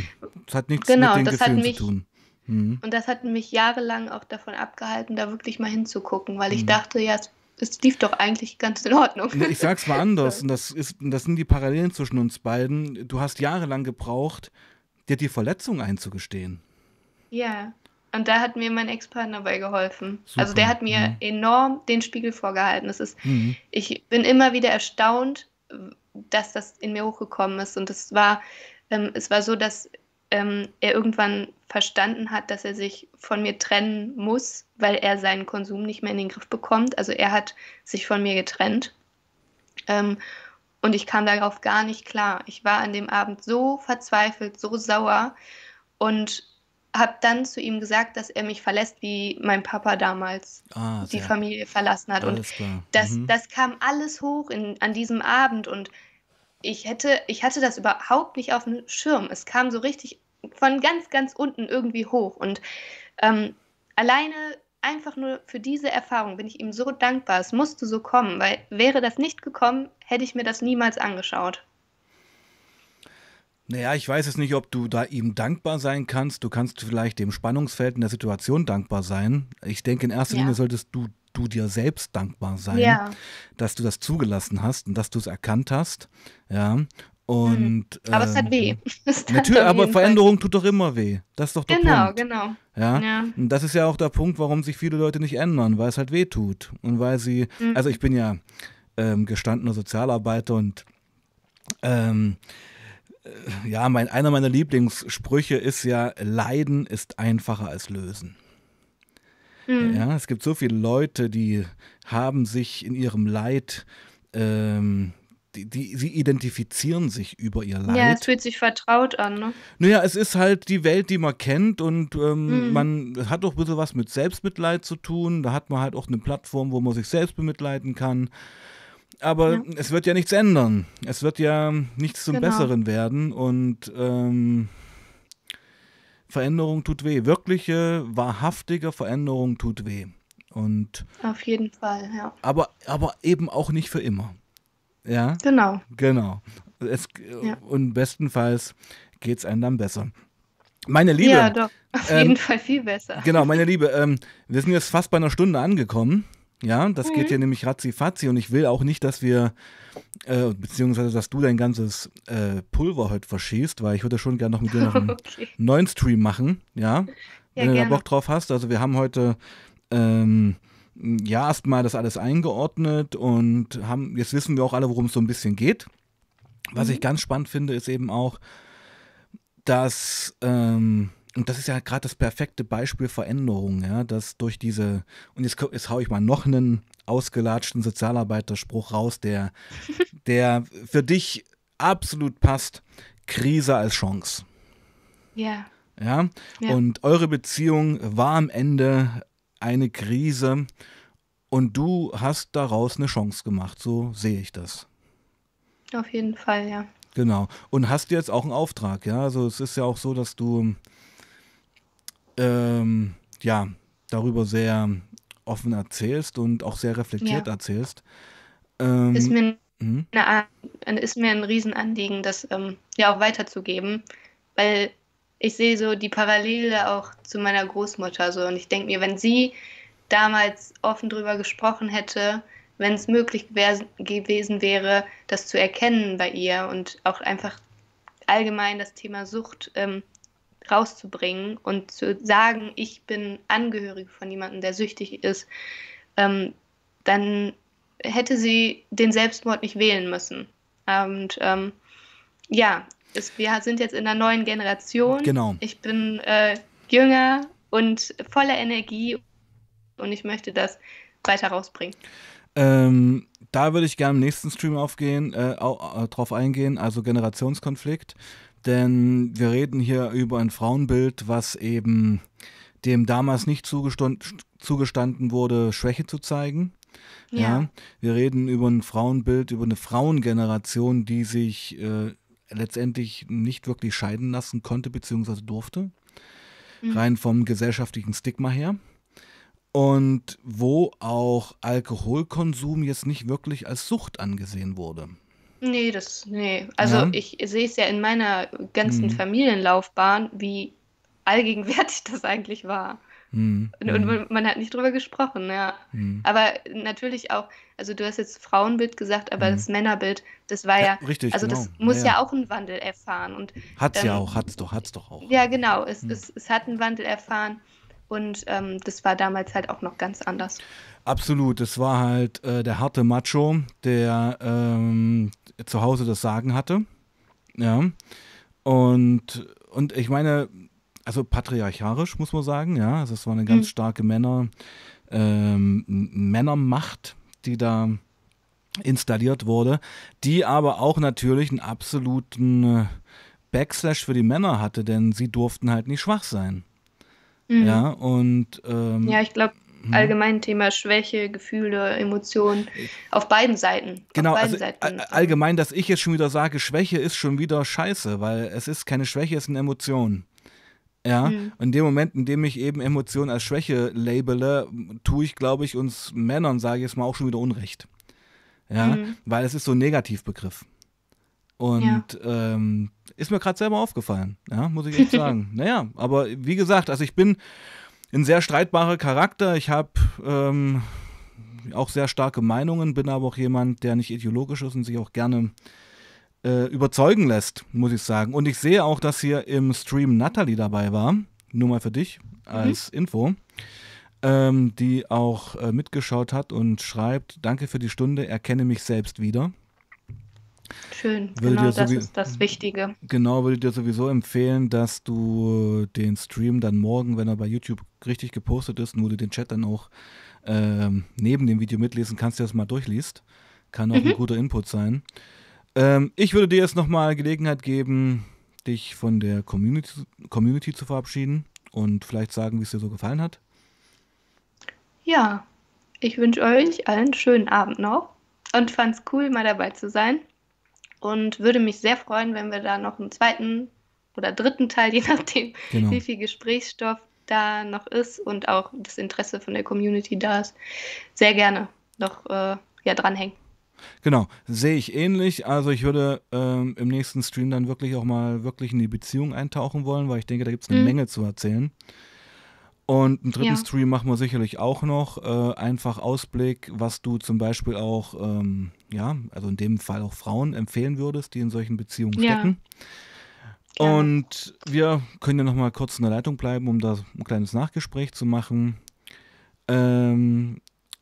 Es hat nichts genau, mit den Gefühlen mich, zu tun. Mhm. Und das hat mich jahrelang auch davon abgehalten, da wirklich mal hinzugucken, weil ich mhm. dachte, ja, es lief doch eigentlich ganz in Ordnung. Ich sag's mal anders, und das, ist, das sind die Parallelen zwischen uns beiden. Du hast jahrelang gebraucht, dir die Verletzung einzugestehen. Ja, und da hat mir mein Ex-Partner bei geholfen. Super. Also der hat mir mhm. enorm den Spiegel vorgehalten. Das ist, mhm. Ich bin immer wieder erstaunt, dass das in mir hochgekommen ist. Und es war, ähm, es war so, dass ähm, er irgendwann verstanden hat, dass er sich von mir trennen muss, weil er seinen Konsum nicht mehr in den Griff bekommt. Also er hat sich von mir getrennt. Ähm, und ich kam darauf gar nicht klar. Ich war an dem Abend so verzweifelt, so sauer und habe dann zu ihm gesagt, dass er mich verlässt, wie mein Papa damals ah, die Familie verlassen hat. und das, mhm. das kam alles hoch in, an diesem Abend und ich hätte, ich hatte das überhaupt nicht auf dem Schirm. Es kam so richtig von ganz, ganz unten irgendwie hoch. Und ähm, alleine einfach nur für diese Erfahrung bin ich ihm so dankbar. Es musste so kommen, weil wäre das nicht gekommen, hätte ich mir das niemals angeschaut. Naja, ich weiß es nicht, ob du da ihm dankbar sein kannst. Du kannst vielleicht dem Spannungsfeld in der Situation dankbar sein. Ich denke, in erster ja. Linie solltest du, du dir selbst dankbar sein, ja. dass du das zugelassen hast und dass du es erkannt hast. Ja. Und, mhm. aber ähm, es hat weh. Ähm, es natürlich, aber Veränderung Fall. tut doch immer weh. Das ist doch der genau, Punkt. Genau, genau. Ja? ja? Und das ist ja auch der Punkt, warum sich viele Leute nicht ändern, weil es halt weh tut. Und weil sie, mhm. also ich bin ja ähm, gestandener Sozialarbeiter und ähm, äh, ja, mein, einer meiner Lieblingssprüche ist ja, Leiden ist einfacher als Lösen. Mhm. Ja, es gibt so viele Leute, die haben sich in ihrem Leid ähm, die, die, sie identifizieren sich über ihr Leid. Ja, es fühlt sich vertraut an, ne? Naja, es ist halt die Welt, die man kennt und ähm, mhm. man hat auch ein bisschen was mit Selbstmitleid zu tun. Da hat man halt auch eine Plattform, wo man sich selbst bemitleiden kann. Aber ja. es wird ja nichts ändern. Es wird ja nichts zum genau. Besseren werden und ähm, Veränderung tut weh. Wirkliche, wahrhaftige Veränderung tut weh. Und Auf jeden Fall, ja. Aber, aber eben auch nicht für immer. Ja. Genau. Genau. Es, ja. Und bestenfalls geht es einem dann besser. Meine Liebe. Ja, doch. Auf ähm, jeden Fall viel besser. Genau, meine Liebe. Ähm, wir sind jetzt fast bei einer Stunde angekommen. Ja, das mhm. geht hier nämlich ratzi-fatzi und ich will auch nicht, dass wir, äh, beziehungsweise dass du dein ganzes äh, Pulver heute verschießt, weil ich würde schon gerne noch mit dir noch einen okay. neuen Stream machen, ja, ja wenn du da Bock drauf hast. Also wir haben heute ähm, ja, erstmal das alles eingeordnet und haben, jetzt wissen wir auch alle, worum es so ein bisschen geht. Was mhm. ich ganz spannend finde, ist eben auch, dass, ähm, und das ist ja gerade das perfekte Beispiel Veränderung, ja, dass durch diese, und jetzt, jetzt haue ich mal noch einen ausgelatschten Sozialarbeiterspruch raus, der, der für dich absolut passt, Krise als Chance. Ja. Ja, ja. und eure Beziehung war am Ende eine Krise und du hast daraus eine Chance gemacht. So sehe ich das. Auf jeden Fall, ja. Genau. Und hast jetzt auch einen Auftrag, ja? Also es ist ja auch so, dass du ähm, ja darüber sehr offen erzählst und auch sehr reflektiert ja. erzählst. Ähm, ist, mir mhm. eine, ist mir ein Riesenanliegen, das ähm, ja auch weiterzugeben, weil ich sehe so die Parallele auch zu meiner Großmutter so und ich denke mir, wenn sie damals offen drüber gesprochen hätte, wenn es möglich gewesen wäre, das zu erkennen bei ihr und auch einfach allgemein das Thema Sucht ähm, rauszubringen und zu sagen, ich bin Angehörige von jemandem, der süchtig ist, ähm, dann hätte sie den Selbstmord nicht wählen müssen. Und ähm, ja, ist, wir sind jetzt in einer neuen Generation. Genau. Ich bin äh, jünger und voller Energie und ich möchte das weiter rausbringen. Ähm, da würde ich gerne im nächsten Stream aufgehen, äh, äh, drauf eingehen, also Generationskonflikt. Denn wir reden hier über ein Frauenbild, was eben dem damals nicht zugestanden wurde, Schwäche zu zeigen. Ja. ja. Wir reden über ein Frauenbild, über eine Frauengeneration, die sich äh, letztendlich nicht wirklich scheiden lassen konnte bzw. durfte. Mhm. Rein vom gesellschaftlichen Stigma her. Und wo auch Alkoholkonsum jetzt nicht wirklich als Sucht angesehen wurde. Nee, das, nee. Also ja. ich sehe es ja in meiner ganzen mhm. Familienlaufbahn, wie allgegenwärtig das eigentlich war. Mhm. Und, und man, man, hat nicht drüber gesprochen, ja. Mhm. Aber natürlich auch, also du hast jetzt Frauenbild gesagt, aber mhm. das Männerbild, das war ja, ja richtig, also genau. das muss ja, ja. auch einen Wandel erfahren. Und, hat's ähm, ja auch, hat's doch, hat's doch auch. Ja, genau, es, mhm. es, es hat einen Wandel erfahren und ähm, das war damals halt auch noch ganz anders. Absolut, es war halt äh, der harte Macho, der ähm, zu Hause das Sagen hatte. Ja. Und, und ich meine, also patriarchalisch, muss man sagen, ja. Also es war eine ganz mhm. starke Männer, ähm, Männermacht, die da installiert wurde, die aber auch natürlich einen absoluten äh, Backslash für die Männer hatte, denn sie durften halt nicht schwach sein. Mhm. Ja, und ähm, ja, ich glaube, hm. allgemein Thema Schwäche, Gefühle, Emotionen auf beiden Seiten. Genau, beiden also Seiten. allgemein, dass ich jetzt schon wieder sage, Schwäche ist schon wieder scheiße, weil es ist keine Schwäche, es ist eine Emotion. Ja, mhm. in dem Moment, in dem ich eben Emotionen als Schwäche labele, tue ich, glaube ich, uns Männern, sage ich jetzt mal, auch schon wieder Unrecht. Ja, mhm. weil es ist so ein Negativbegriff. Und ja. ähm, ist mir gerade selber aufgefallen, ja, muss ich echt sagen. naja, aber wie gesagt, also ich bin ein sehr streitbarer Charakter. Ich habe ähm, auch sehr starke Meinungen, bin aber auch jemand, der nicht ideologisch ist und sich auch gerne äh, überzeugen lässt, muss ich sagen. Und ich sehe auch, dass hier im Stream Natalie dabei war. Nur mal für dich als mhm. Info. Ähm, die auch äh, mitgeschaut hat und schreibt: Danke für die Stunde, erkenne mich selbst wieder. Schön, würde genau das ist das Wichtige. Genau, würde ich dir sowieso empfehlen, dass du den Stream dann morgen, wenn er bei YouTube richtig gepostet ist, wo du den Chat dann auch ähm, neben dem Video mitlesen kannst, dir das mal durchliest. Kann auch mhm. ein guter Input sein. Ähm, ich würde dir jetzt nochmal Gelegenheit geben, dich von der Community, Community zu verabschieden und vielleicht sagen, wie es dir so gefallen hat. Ja, ich wünsche euch allen einen schönen Abend noch und fand es cool, mal dabei zu sein. Und würde mich sehr freuen, wenn wir da noch einen zweiten oder dritten Teil, je nachdem, genau. wie viel Gesprächsstoff da noch ist und auch das Interesse von der Community da ist, sehr gerne noch äh, ja, dranhängen. Genau, sehe ich ähnlich. Also ich würde ähm, im nächsten Stream dann wirklich auch mal wirklich in die Beziehung eintauchen wollen, weil ich denke, da gibt es eine mhm. Menge zu erzählen. Und einen dritten ja. Stream machen wir sicherlich auch noch. Äh, einfach Ausblick, was du zum Beispiel auch, ähm, ja, also in dem Fall auch Frauen empfehlen würdest, die in solchen Beziehungen ja. stecken. Und wir können ja noch mal kurz in der Leitung bleiben, um da ein kleines Nachgespräch zu machen. Ähm,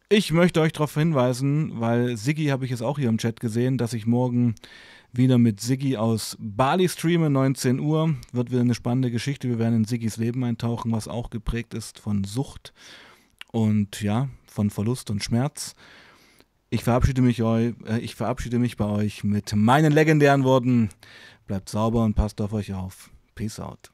ich möchte euch darauf hinweisen, weil Siggi habe ich es auch hier im Chat gesehen, dass ich morgen wieder mit Siggi aus Bali streame, 19 Uhr. Wird wieder eine spannende Geschichte. Wir werden in Siggis Leben eintauchen, was auch geprägt ist von Sucht und ja, von Verlust und Schmerz. Ich verabschiede mich, eu, äh, ich verabschiede mich bei euch mit meinen legendären Worten. Bleibt sauber und passt auf euch auf. Peace out.